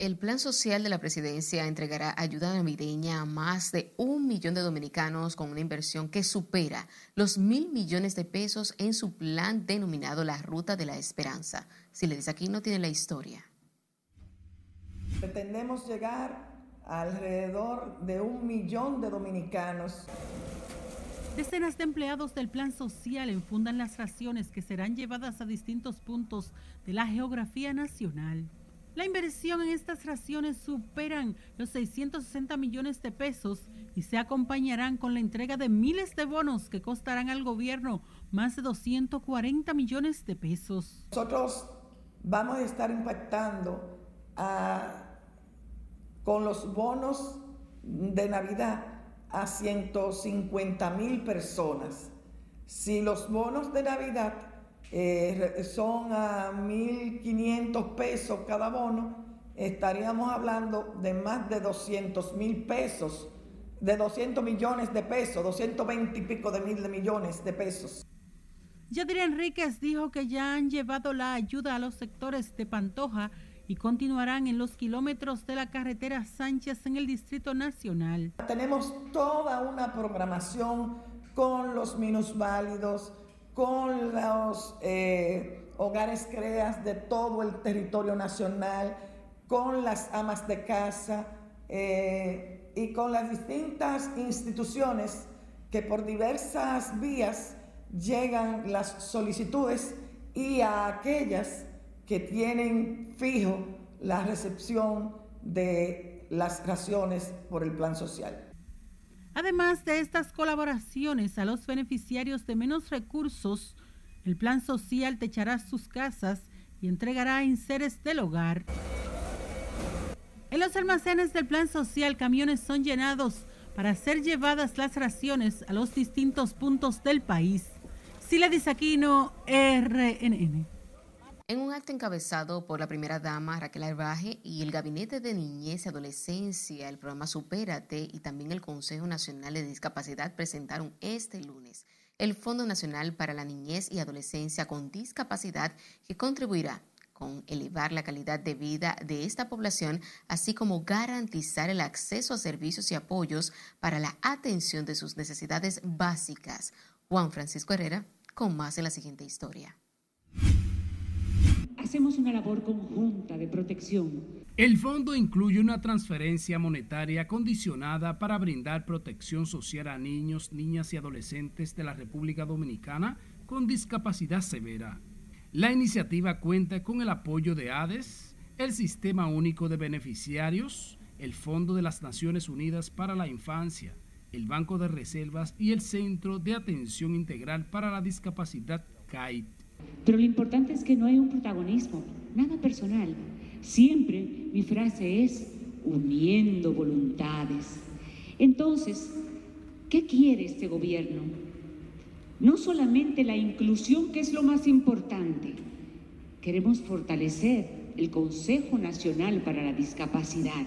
El Plan Social de la Presidencia entregará ayuda navideña a más de un millón de dominicanos con una inversión que supera los mil millones de pesos en su plan denominado la Ruta de la Esperanza. Si le dice aquí, no tiene la historia. Pretendemos llegar a alrededor de un millón de dominicanos. Decenas de empleados del Plan Social enfundan las raciones que serán llevadas a distintos puntos de la geografía nacional. La inversión en estas raciones superan los 660 millones de pesos y se acompañarán con la entrega de miles de bonos que costarán al gobierno más de 240 millones de pesos. Nosotros vamos a estar impactando con los bonos de Navidad a 150 mil personas. Si los bonos de Navidad eh, son a 1.500 pesos cada bono, estaríamos hablando de más de 200 mil pesos, de 200 millones de pesos, 220 y pico de mil de millones de pesos. Yadira Enríquez dijo que ya han llevado la ayuda a los sectores de Pantoja y continuarán en los kilómetros de la carretera Sánchez en el Distrito Nacional. Tenemos toda una programación con los minusválidos, con los eh, hogares creas de todo el territorio nacional, con las amas de casa eh, y con las distintas instituciones que por diversas vías llegan las solicitudes y a aquellas que tienen fijo la recepción de las raciones por el plan social. Además de estas colaboraciones a los beneficiarios de menos recursos, el Plan Social techará sus casas y entregará enseres del hogar. En los almacenes del Plan Social, camiones son llenados para ser llevadas las raciones a los distintos puntos del país. Sila Disaquino, RNN. En un acto encabezado por la primera dama Raquel Arbaje y el Gabinete de Niñez y Adolescencia, el programa Supérate y también el Consejo Nacional de Discapacidad presentaron este lunes el Fondo Nacional para la Niñez y Adolescencia con Discapacidad que contribuirá con elevar la calidad de vida de esta población, así como garantizar el acceso a servicios y apoyos para la atención de sus necesidades básicas. Juan Francisco Herrera, con más en la siguiente historia hacemos una labor conjunta de protección. El fondo incluye una transferencia monetaria condicionada para brindar protección social a niños, niñas y adolescentes de la República Dominicana con discapacidad severa. La iniciativa cuenta con el apoyo de ADES, el Sistema Único de Beneficiarios, el Fondo de las Naciones Unidas para la Infancia, el Banco de Reservas y el Centro de Atención Integral para la Discapacidad CAIT. Pero lo importante es que no hay un protagonismo, nada personal. Siempre mi frase es uniendo voluntades. Entonces, ¿qué quiere este gobierno? No solamente la inclusión, que es lo más importante. Queremos fortalecer el Consejo Nacional para la Discapacidad.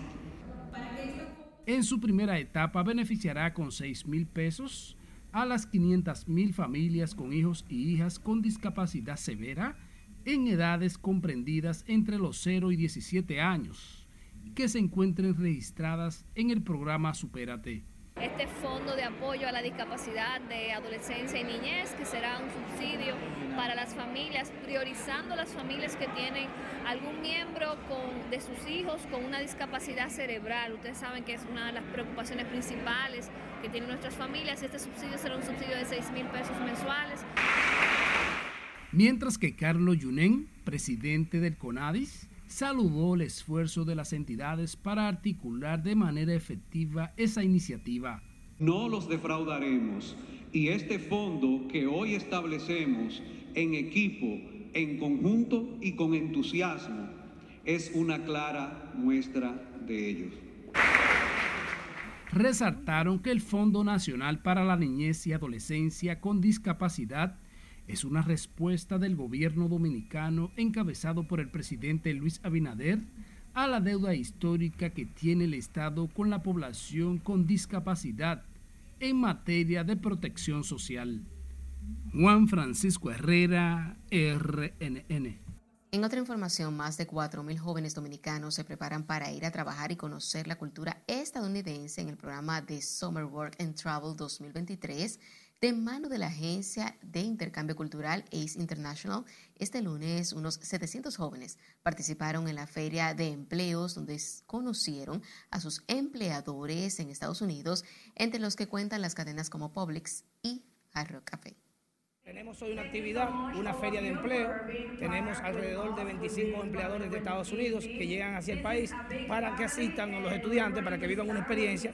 En su primera etapa beneficiará con 6 mil pesos a las 500.000 familias con hijos y hijas con discapacidad severa en edades comprendidas entre los 0 y 17 años que se encuentren registradas en el programa Supérate este fondo de apoyo a la discapacidad de adolescencia y niñez, que será un subsidio para las familias, priorizando las familias que tienen algún miembro de sus hijos con una discapacidad cerebral. Ustedes saben que es una de las preocupaciones principales que tienen nuestras familias este subsidio será un subsidio de 6 mil pesos mensuales. Mientras que Carlos Yunen, presidente del CONADIS, saludó el esfuerzo de las entidades para articular de manera efectiva esa iniciativa. No los defraudaremos y este fondo que hoy establecemos en equipo, en conjunto y con entusiasmo es una clara muestra de ellos. Resaltaron que el Fondo Nacional para la Niñez y Adolescencia con Discapacidad es una respuesta del gobierno dominicano encabezado por el presidente Luis Abinader a la deuda histórica que tiene el Estado con la población con discapacidad en materia de protección social. Juan Francisco Herrera, RNN. En otra información, más de 4.000 jóvenes dominicanos se preparan para ir a trabajar y conocer la cultura estadounidense en el programa de Summer Work and Travel 2023 de mano de la Agencia de Intercambio Cultural ACE International, este lunes unos 700 jóvenes participaron en la Feria de Empleos donde conocieron a sus empleadores en Estados Unidos, entre los que cuentan las cadenas como Publix y Hard Café. Tenemos hoy una actividad, una feria de empleo. Tenemos alrededor de 25 empleadores de Estados Unidos que llegan hacia el país para que asistan a los estudiantes, para que vivan una experiencia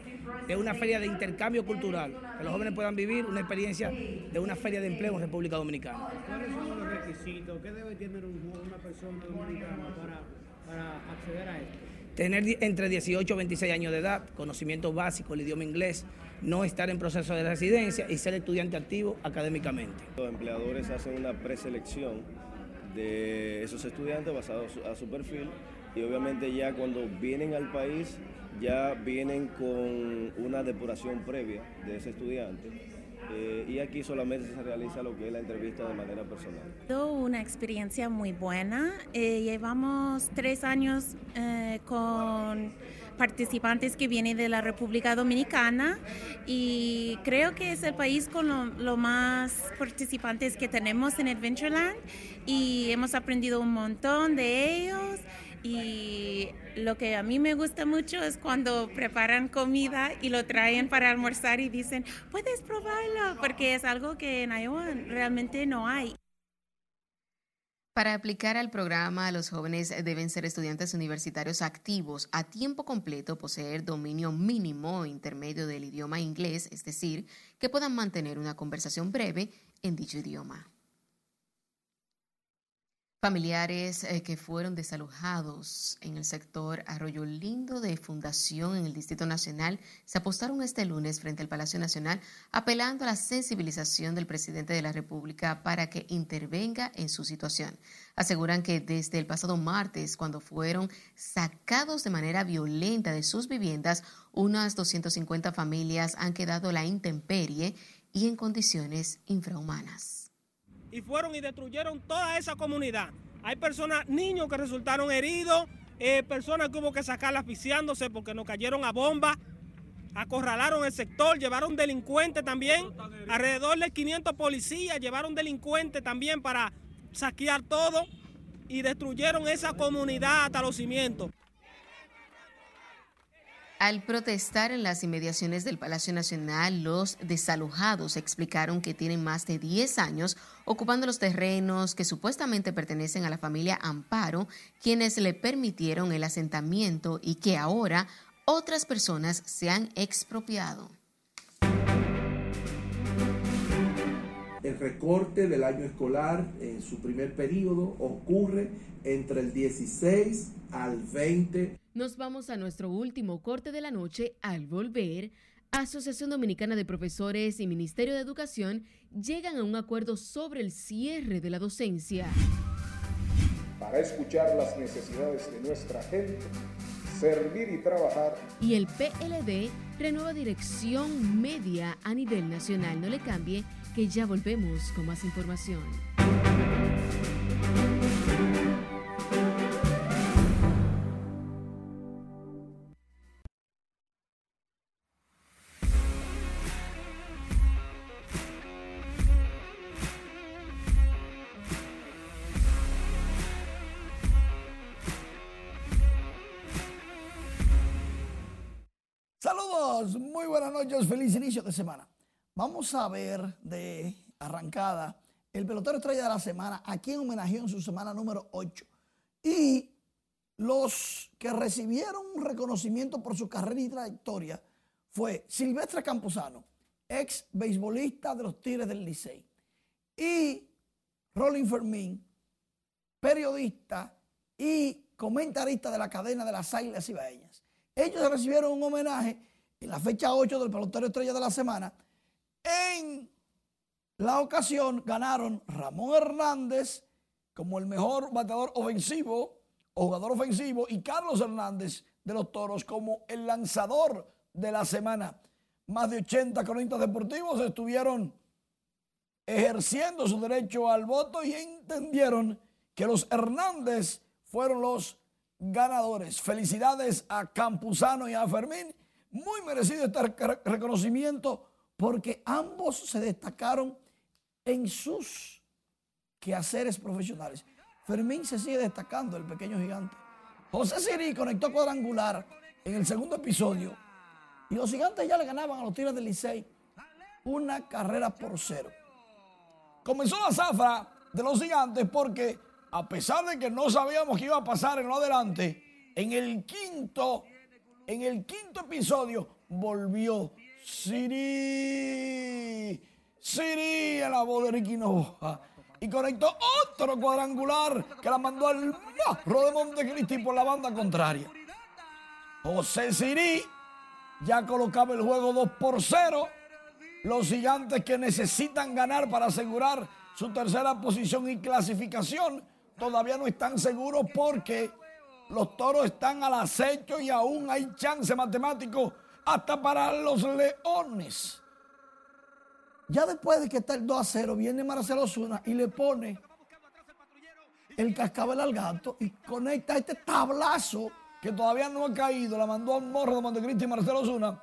de una feria de intercambio cultural, que los jóvenes puedan vivir una experiencia de una feria de empleo en República Dominicana. ¿Cuáles son los requisitos? ¿Qué debe tener una persona dominicana para, para acceder a esto? Tener entre 18 y 26 años de edad, conocimiento básico del idioma inglés, no estar en proceso de residencia y ser estudiante activo académicamente. Los empleadores hacen una preselección de esos estudiantes basados a su perfil y obviamente ya cuando vienen al país ya vienen con una depuración previa de ese estudiante eh, y aquí solamente se realiza lo que es la entrevista de manera personal. Una experiencia muy buena. Eh, llevamos tres años eh, con participantes que vienen de la República Dominicana y creo que es el país con lo, lo, más participantes que tenemos en Adventureland y hemos aprendido un montón de ellos y lo que a mí me gusta mucho es cuando preparan comida y lo traen para almorzar y dicen, puedes probarlo, porque es algo que en Iowa realmente no hay. Para aplicar al programa, los jóvenes deben ser estudiantes universitarios activos a tiempo completo, poseer dominio mínimo o intermedio del idioma inglés, es decir, que puedan mantener una conversación breve en dicho idioma. Familiares eh, que fueron desalojados en el sector Arroyo Lindo de Fundación en el Distrito Nacional se apostaron este lunes frente al Palacio Nacional apelando a la sensibilización del presidente de la República para que intervenga en su situación. Aseguran que desde el pasado martes, cuando fueron sacados de manera violenta de sus viviendas, unas 250 familias han quedado la intemperie y en condiciones infrahumanas y fueron y destruyeron toda esa comunidad. Hay personas, niños que resultaron heridos, eh, personas que hubo que sacar asfixiándose porque nos cayeron a bomba, acorralaron el sector, llevaron delincuentes también, alrededor de 500 policías llevaron delincuentes también para saquear todo y destruyeron esa comunidad hasta los cimientos. Al protestar en las inmediaciones del Palacio Nacional, los desalojados explicaron que tienen más de 10 años ocupando los terrenos que supuestamente pertenecen a la familia Amparo, quienes le permitieron el asentamiento y que ahora otras personas se han expropiado. Recorte del año escolar en su primer periodo ocurre entre el 16 al 20 nos vamos a nuestro último corte de la noche. Al volver, Asociación Dominicana de Profesores y Ministerio de Educación llegan a un acuerdo sobre el cierre de la docencia. Para escuchar las necesidades de nuestra gente, servir y trabajar. Y el PLD renueva dirección media a nivel nacional. No le cambie, que ya volvemos con más información. muy buenas noches, feliz inicio de semana. Vamos a ver de arrancada el pelotero estrella de la semana, a quien homenajeó en su semana número 8. Y los que recibieron un reconocimiento por su carrera y trayectoria fue Silvestre Camposano, ex beisbolista de los Tigres del Licey, y Rolling Fermín, periodista y comentarista de la cadena de las Águilas Ibaeñas. Ellos recibieron un homenaje en la fecha 8 del pelotero estrella de la semana, en la ocasión ganaron Ramón Hernández como el mejor bateador ofensivo o jugador ofensivo y Carlos Hernández de los Toros como el lanzador de la semana. Más de 80 cronistas deportivos estuvieron ejerciendo su derecho al voto y entendieron que los Hernández fueron los ganadores. Felicidades a Campuzano y a Fermín muy merecido este reconocimiento porque ambos se destacaron en sus quehaceres profesionales. Fermín se sigue destacando, el pequeño gigante. José Siri conectó cuadrangular en el segundo episodio y los gigantes ya le ganaban a los Tigres del Licey una carrera por cero. Comenzó la zafra de los gigantes porque a pesar de que no sabíamos qué iba a pasar en lo adelante, en el quinto en el quinto episodio volvió Siri. Siri a la voz de Ricky Nova. Y conectó otro cuadrangular que la mandó al morro de Montecristi por la banda contraria. José Siri ya colocaba el juego 2 por 0. Los gigantes que necesitan ganar para asegurar su tercera posición y clasificación todavía no están seguros porque los toros están al acecho y aún hay chance matemático hasta para los leones. Ya después de que está el 2 a 0, viene Marcelo Zuna y le pone el cascabel al gato y conecta este tablazo que todavía no ha caído. La mandó a morro de Montecristi y Marcelo Zuna.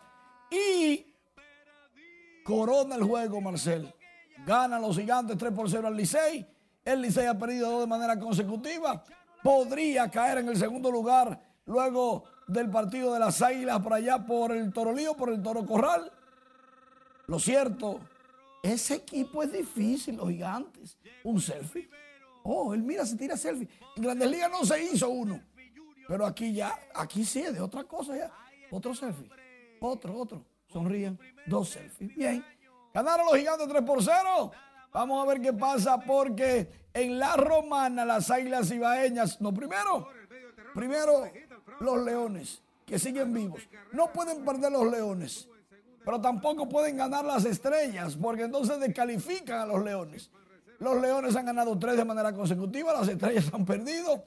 Y corona el juego, Marcel. Ganan los gigantes 3 por 0 al Licey. El Licey ha perdido dos de manera consecutiva podría caer en el segundo lugar luego del partido de las Águilas por allá por el Torolío, por el Toro Corral. Lo cierto, ese equipo es difícil, los gigantes. Un selfie. Oh, él mira, se tira selfie. En Grandes Ligas no se hizo uno. Pero aquí ya, aquí sí es de otra cosa ya. Otro selfie. Otro, otro. Sonríen. Dos selfies. Bien. Ganaron los gigantes 3 por 0. Vamos a ver qué pasa porque en la romana las águilas ibaeñas, no, primero, primero los leones que siguen vivos. No pueden perder los leones, pero tampoco pueden ganar las estrellas porque entonces descalifican a los leones. Los leones han ganado tres de manera consecutiva, las estrellas han perdido.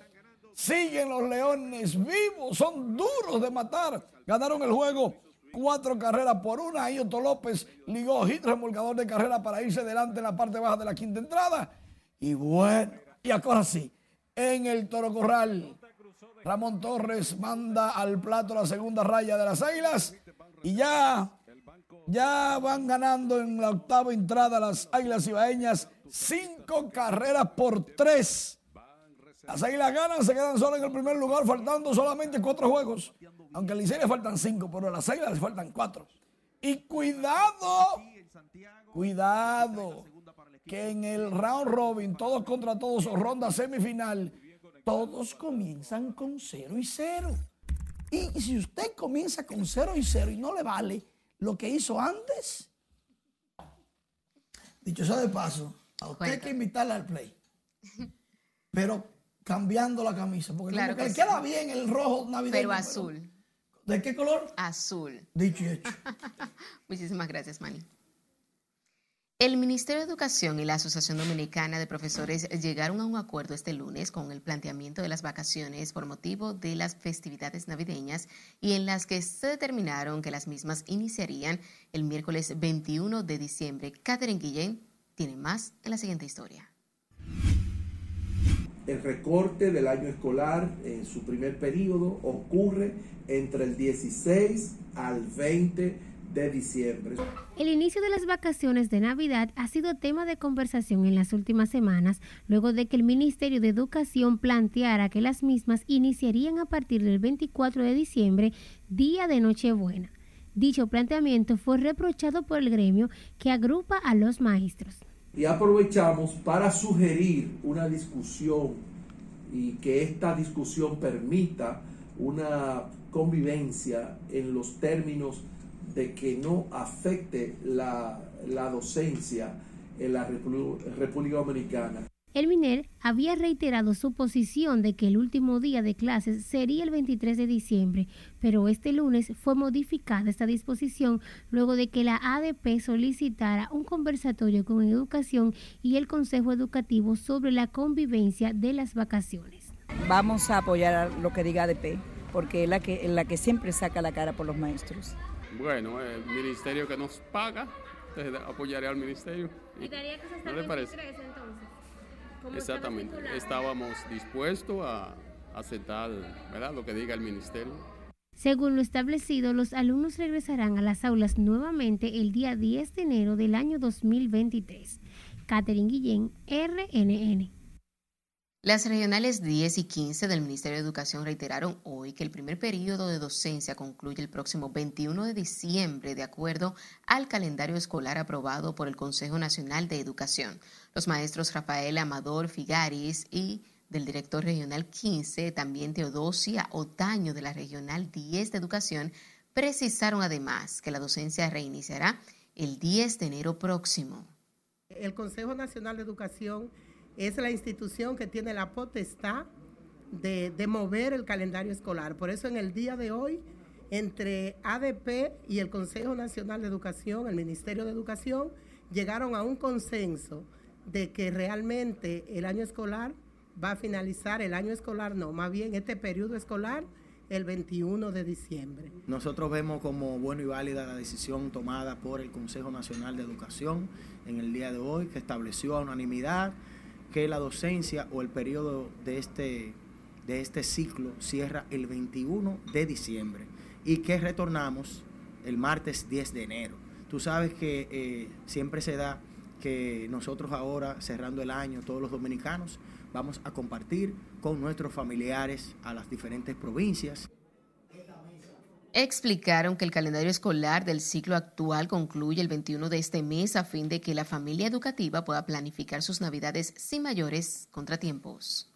Siguen los leones vivos, son duros de matar. Ganaron el juego cuatro carreras por una. Otto López ligó hit remolcador de carrera para irse delante en la parte baja de la quinta entrada. Y bueno, y ahora sí, en el Toro Corral, Ramón Torres manda al plato la segunda raya de las Águilas y ya, ya van ganando en la octava entrada las Águilas Ibaeñas cinco carreras por tres. Las Águilas ganan, se quedan solo en el primer lugar, faltando solamente cuatro juegos. Aunque a Licey le faltan cinco, pero a las Águilas le faltan cuatro. Y cuidado, cuidado, que en el round robin, todos contra todos o ronda semifinal, todos comienzan con cero y cero. Y si usted comienza con cero y cero y no le vale lo que hizo antes, dicho sea de paso, a usted hay que invitarle al play. (laughs) Pero cambiando la camisa, porque Claro que le sí. queda bien el rojo navideño. Pero azul. ¿De qué color? Azul. Dicho y hecho. (laughs) Muchísimas gracias, Manny. El Ministerio de Educación y la Asociación Dominicana de Profesores llegaron a un acuerdo este lunes con el planteamiento de las vacaciones por motivo de las festividades navideñas y en las que se determinaron que las mismas iniciarían el miércoles 21 de diciembre. Catherine Guillén tiene más en la siguiente historia. El recorte del año escolar en su primer periodo ocurre entre el 16 al 20 de diciembre. El inicio de las vacaciones de Navidad ha sido tema de conversación en las últimas semanas, luego de que el Ministerio de Educación planteara que las mismas iniciarían a partir del 24 de diciembre, día de Nochebuena. Dicho planteamiento fue reprochado por el gremio que agrupa a los maestros. Y aprovechamos para sugerir una discusión y que esta discusión permita una convivencia en los términos de que no afecte la, la docencia en la República, República Dominicana. El MINER había reiterado su posición de que el último día de clases sería el 23 de diciembre, pero este lunes fue modificada esta disposición luego de que la ADP solicitara un conversatorio con Educación y el Consejo Educativo sobre la convivencia de las vacaciones. Vamos a apoyar a lo que diga ADP, porque es la que, es la que siempre saca la cara por los maestros. Bueno, el ministerio que nos paga, eh, apoyaré al ministerio. Y- ¿No le parece? Exactamente. Estábamos dispuestos a aceptar ¿verdad? lo que diga el ministerio. Según lo establecido, los alumnos regresarán a las aulas nuevamente el día 10 de enero del año 2023. Catherine Guillén, RNN. Las regionales 10 y 15 del Ministerio de Educación reiteraron hoy que el primer periodo de docencia concluye el próximo 21 de diciembre de acuerdo al calendario escolar aprobado por el Consejo Nacional de Educación. Los maestros Rafael Amador Figaris y del director regional 15, también Teodosia Otaño de la regional 10 de Educación, precisaron además que la docencia reiniciará el 10 de enero próximo. El Consejo Nacional de Educación es la institución que tiene la potestad de, de mover el calendario escolar. Por eso en el día de hoy, entre ADP y el Consejo Nacional de Educación, el Ministerio de Educación, llegaron a un consenso de que realmente el año escolar va a finalizar, el año escolar no, más bien este periodo escolar el 21 de diciembre. Nosotros vemos como bueno y válida la decisión tomada por el Consejo Nacional de Educación en el día de hoy, que estableció a unanimidad que la docencia o el periodo de este, de este ciclo cierra el 21 de diciembre y que retornamos el martes 10 de enero. Tú sabes que eh, siempre se da que nosotros ahora, cerrando el año, todos los dominicanos, vamos a compartir con nuestros familiares a las diferentes provincias. Explicaron que el calendario escolar del ciclo actual concluye el 21 de este mes a fin de que la familia educativa pueda planificar sus navidades sin mayores contratiempos.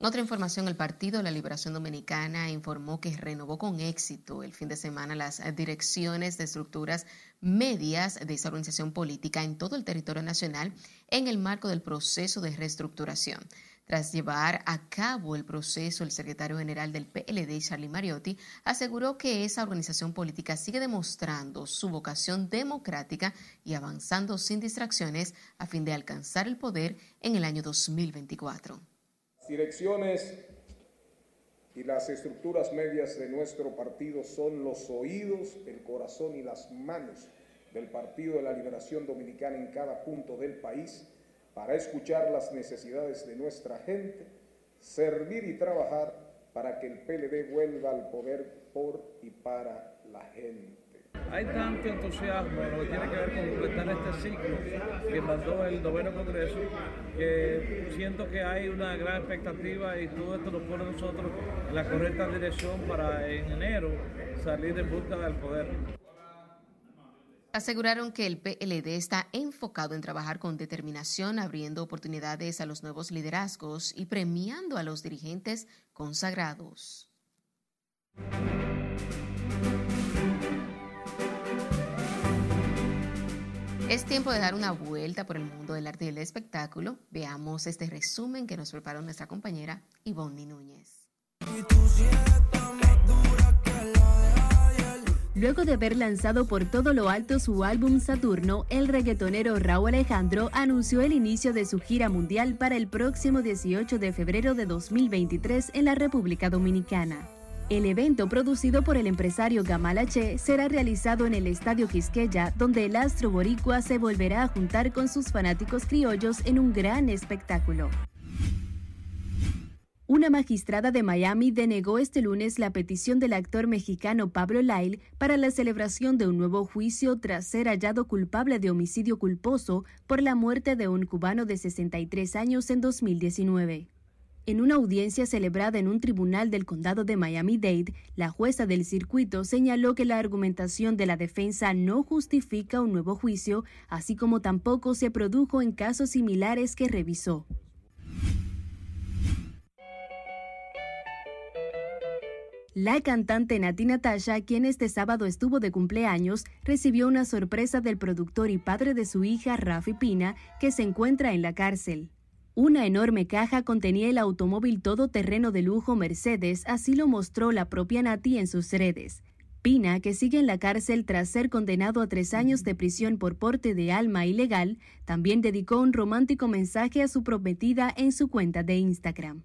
En otra información, el Partido de la Liberación Dominicana informó que renovó con éxito el fin de semana las direcciones de estructuras medias de esa organización política en todo el territorio nacional en el marco del proceso de reestructuración. Tras llevar a cabo el proceso, el secretario general del PLD, Charlie Mariotti, aseguró que esa organización política sigue demostrando su vocación democrática y avanzando sin distracciones a fin de alcanzar el poder en el año 2024 direcciones y las estructuras medias de nuestro partido son los oídos, el corazón y las manos del Partido de la Liberación Dominicana en cada punto del país para escuchar las necesidades de nuestra gente, servir y trabajar para que el PLD vuelva al poder por y para la gente. Hay tanto entusiasmo en lo que tiene que ver con completar este ciclo que mandó el noveno Congreso, que siento que hay una gran expectativa y todo esto nos pone a nosotros en la correcta dirección para en enero salir en busca del poder. Aseguraron que el PLD está enfocado en trabajar con determinación, abriendo oportunidades a los nuevos liderazgos y premiando a los dirigentes consagrados. Es tiempo de dar una vuelta por el mundo del arte y el espectáculo. Veamos este resumen que nos preparó nuestra compañera Ivonne Núñez. Luego de haber lanzado por todo lo alto su álbum Saturno, el reggaetonero Raúl Alejandro anunció el inicio de su gira mundial para el próximo 18 de febrero de 2023 en la República Dominicana. El evento producido por el empresario Gamal H será realizado en el Estadio Quisqueya, donde el astro boricua se volverá a juntar con sus fanáticos criollos en un gran espectáculo. Una magistrada de Miami denegó este lunes la petición del actor mexicano Pablo Lyle para la celebración de un nuevo juicio tras ser hallado culpable de homicidio culposo por la muerte de un cubano de 63 años en 2019. En una audiencia celebrada en un tribunal del condado de Miami-Dade, la jueza del circuito señaló que la argumentación de la defensa no justifica un nuevo juicio, así como tampoco se produjo en casos similares que revisó. La cantante Nati Natasha, quien este sábado estuvo de cumpleaños, recibió una sorpresa del productor y padre de su hija, Rafi Pina, que se encuentra en la cárcel. Una enorme caja contenía el automóvil todoterreno de lujo Mercedes, así lo mostró la propia Nati en sus redes. Pina, que sigue en la cárcel tras ser condenado a tres años de prisión por porte de alma ilegal, también dedicó un romántico mensaje a su prometida en su cuenta de Instagram.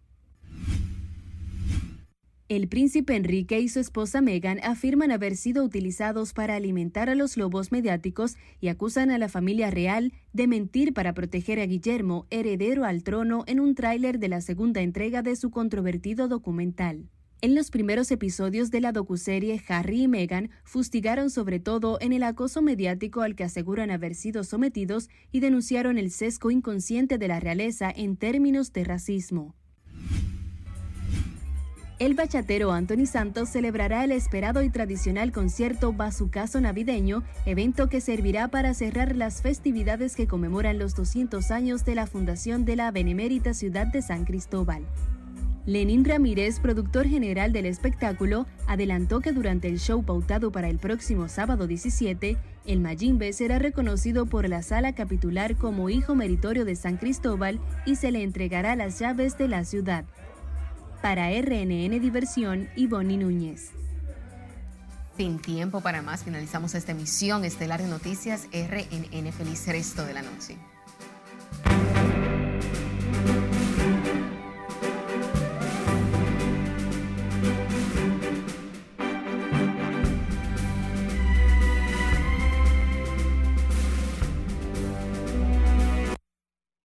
El príncipe Enrique y su esposa Meghan afirman haber sido utilizados para alimentar a los lobos mediáticos y acusan a la familia real de mentir para proteger a Guillermo, heredero al trono, en un tráiler de la segunda entrega de su controvertido documental. En los primeros episodios de la docuserie, Harry y Meghan fustigaron sobre todo en el acoso mediático al que aseguran haber sido sometidos y denunciaron el sesgo inconsciente de la realeza en términos de racismo. El bachatero Anthony Santos celebrará el esperado y tradicional concierto Bazucazo Navideño, evento que servirá para cerrar las festividades que conmemoran los 200 años de la fundación de la benemérita ciudad de San Cristóbal. Lenín Ramírez, productor general del espectáculo, adelantó que durante el show pautado para el próximo sábado 17, el Mayimbe será reconocido por la sala capitular como hijo meritorio de San Cristóbal y se le entregará las llaves de la ciudad. Para RNN Diversión, Ivonne Núñez. Sin tiempo para más, finalizamos esta emisión estelar de noticias RNN. Feliz resto de la noche.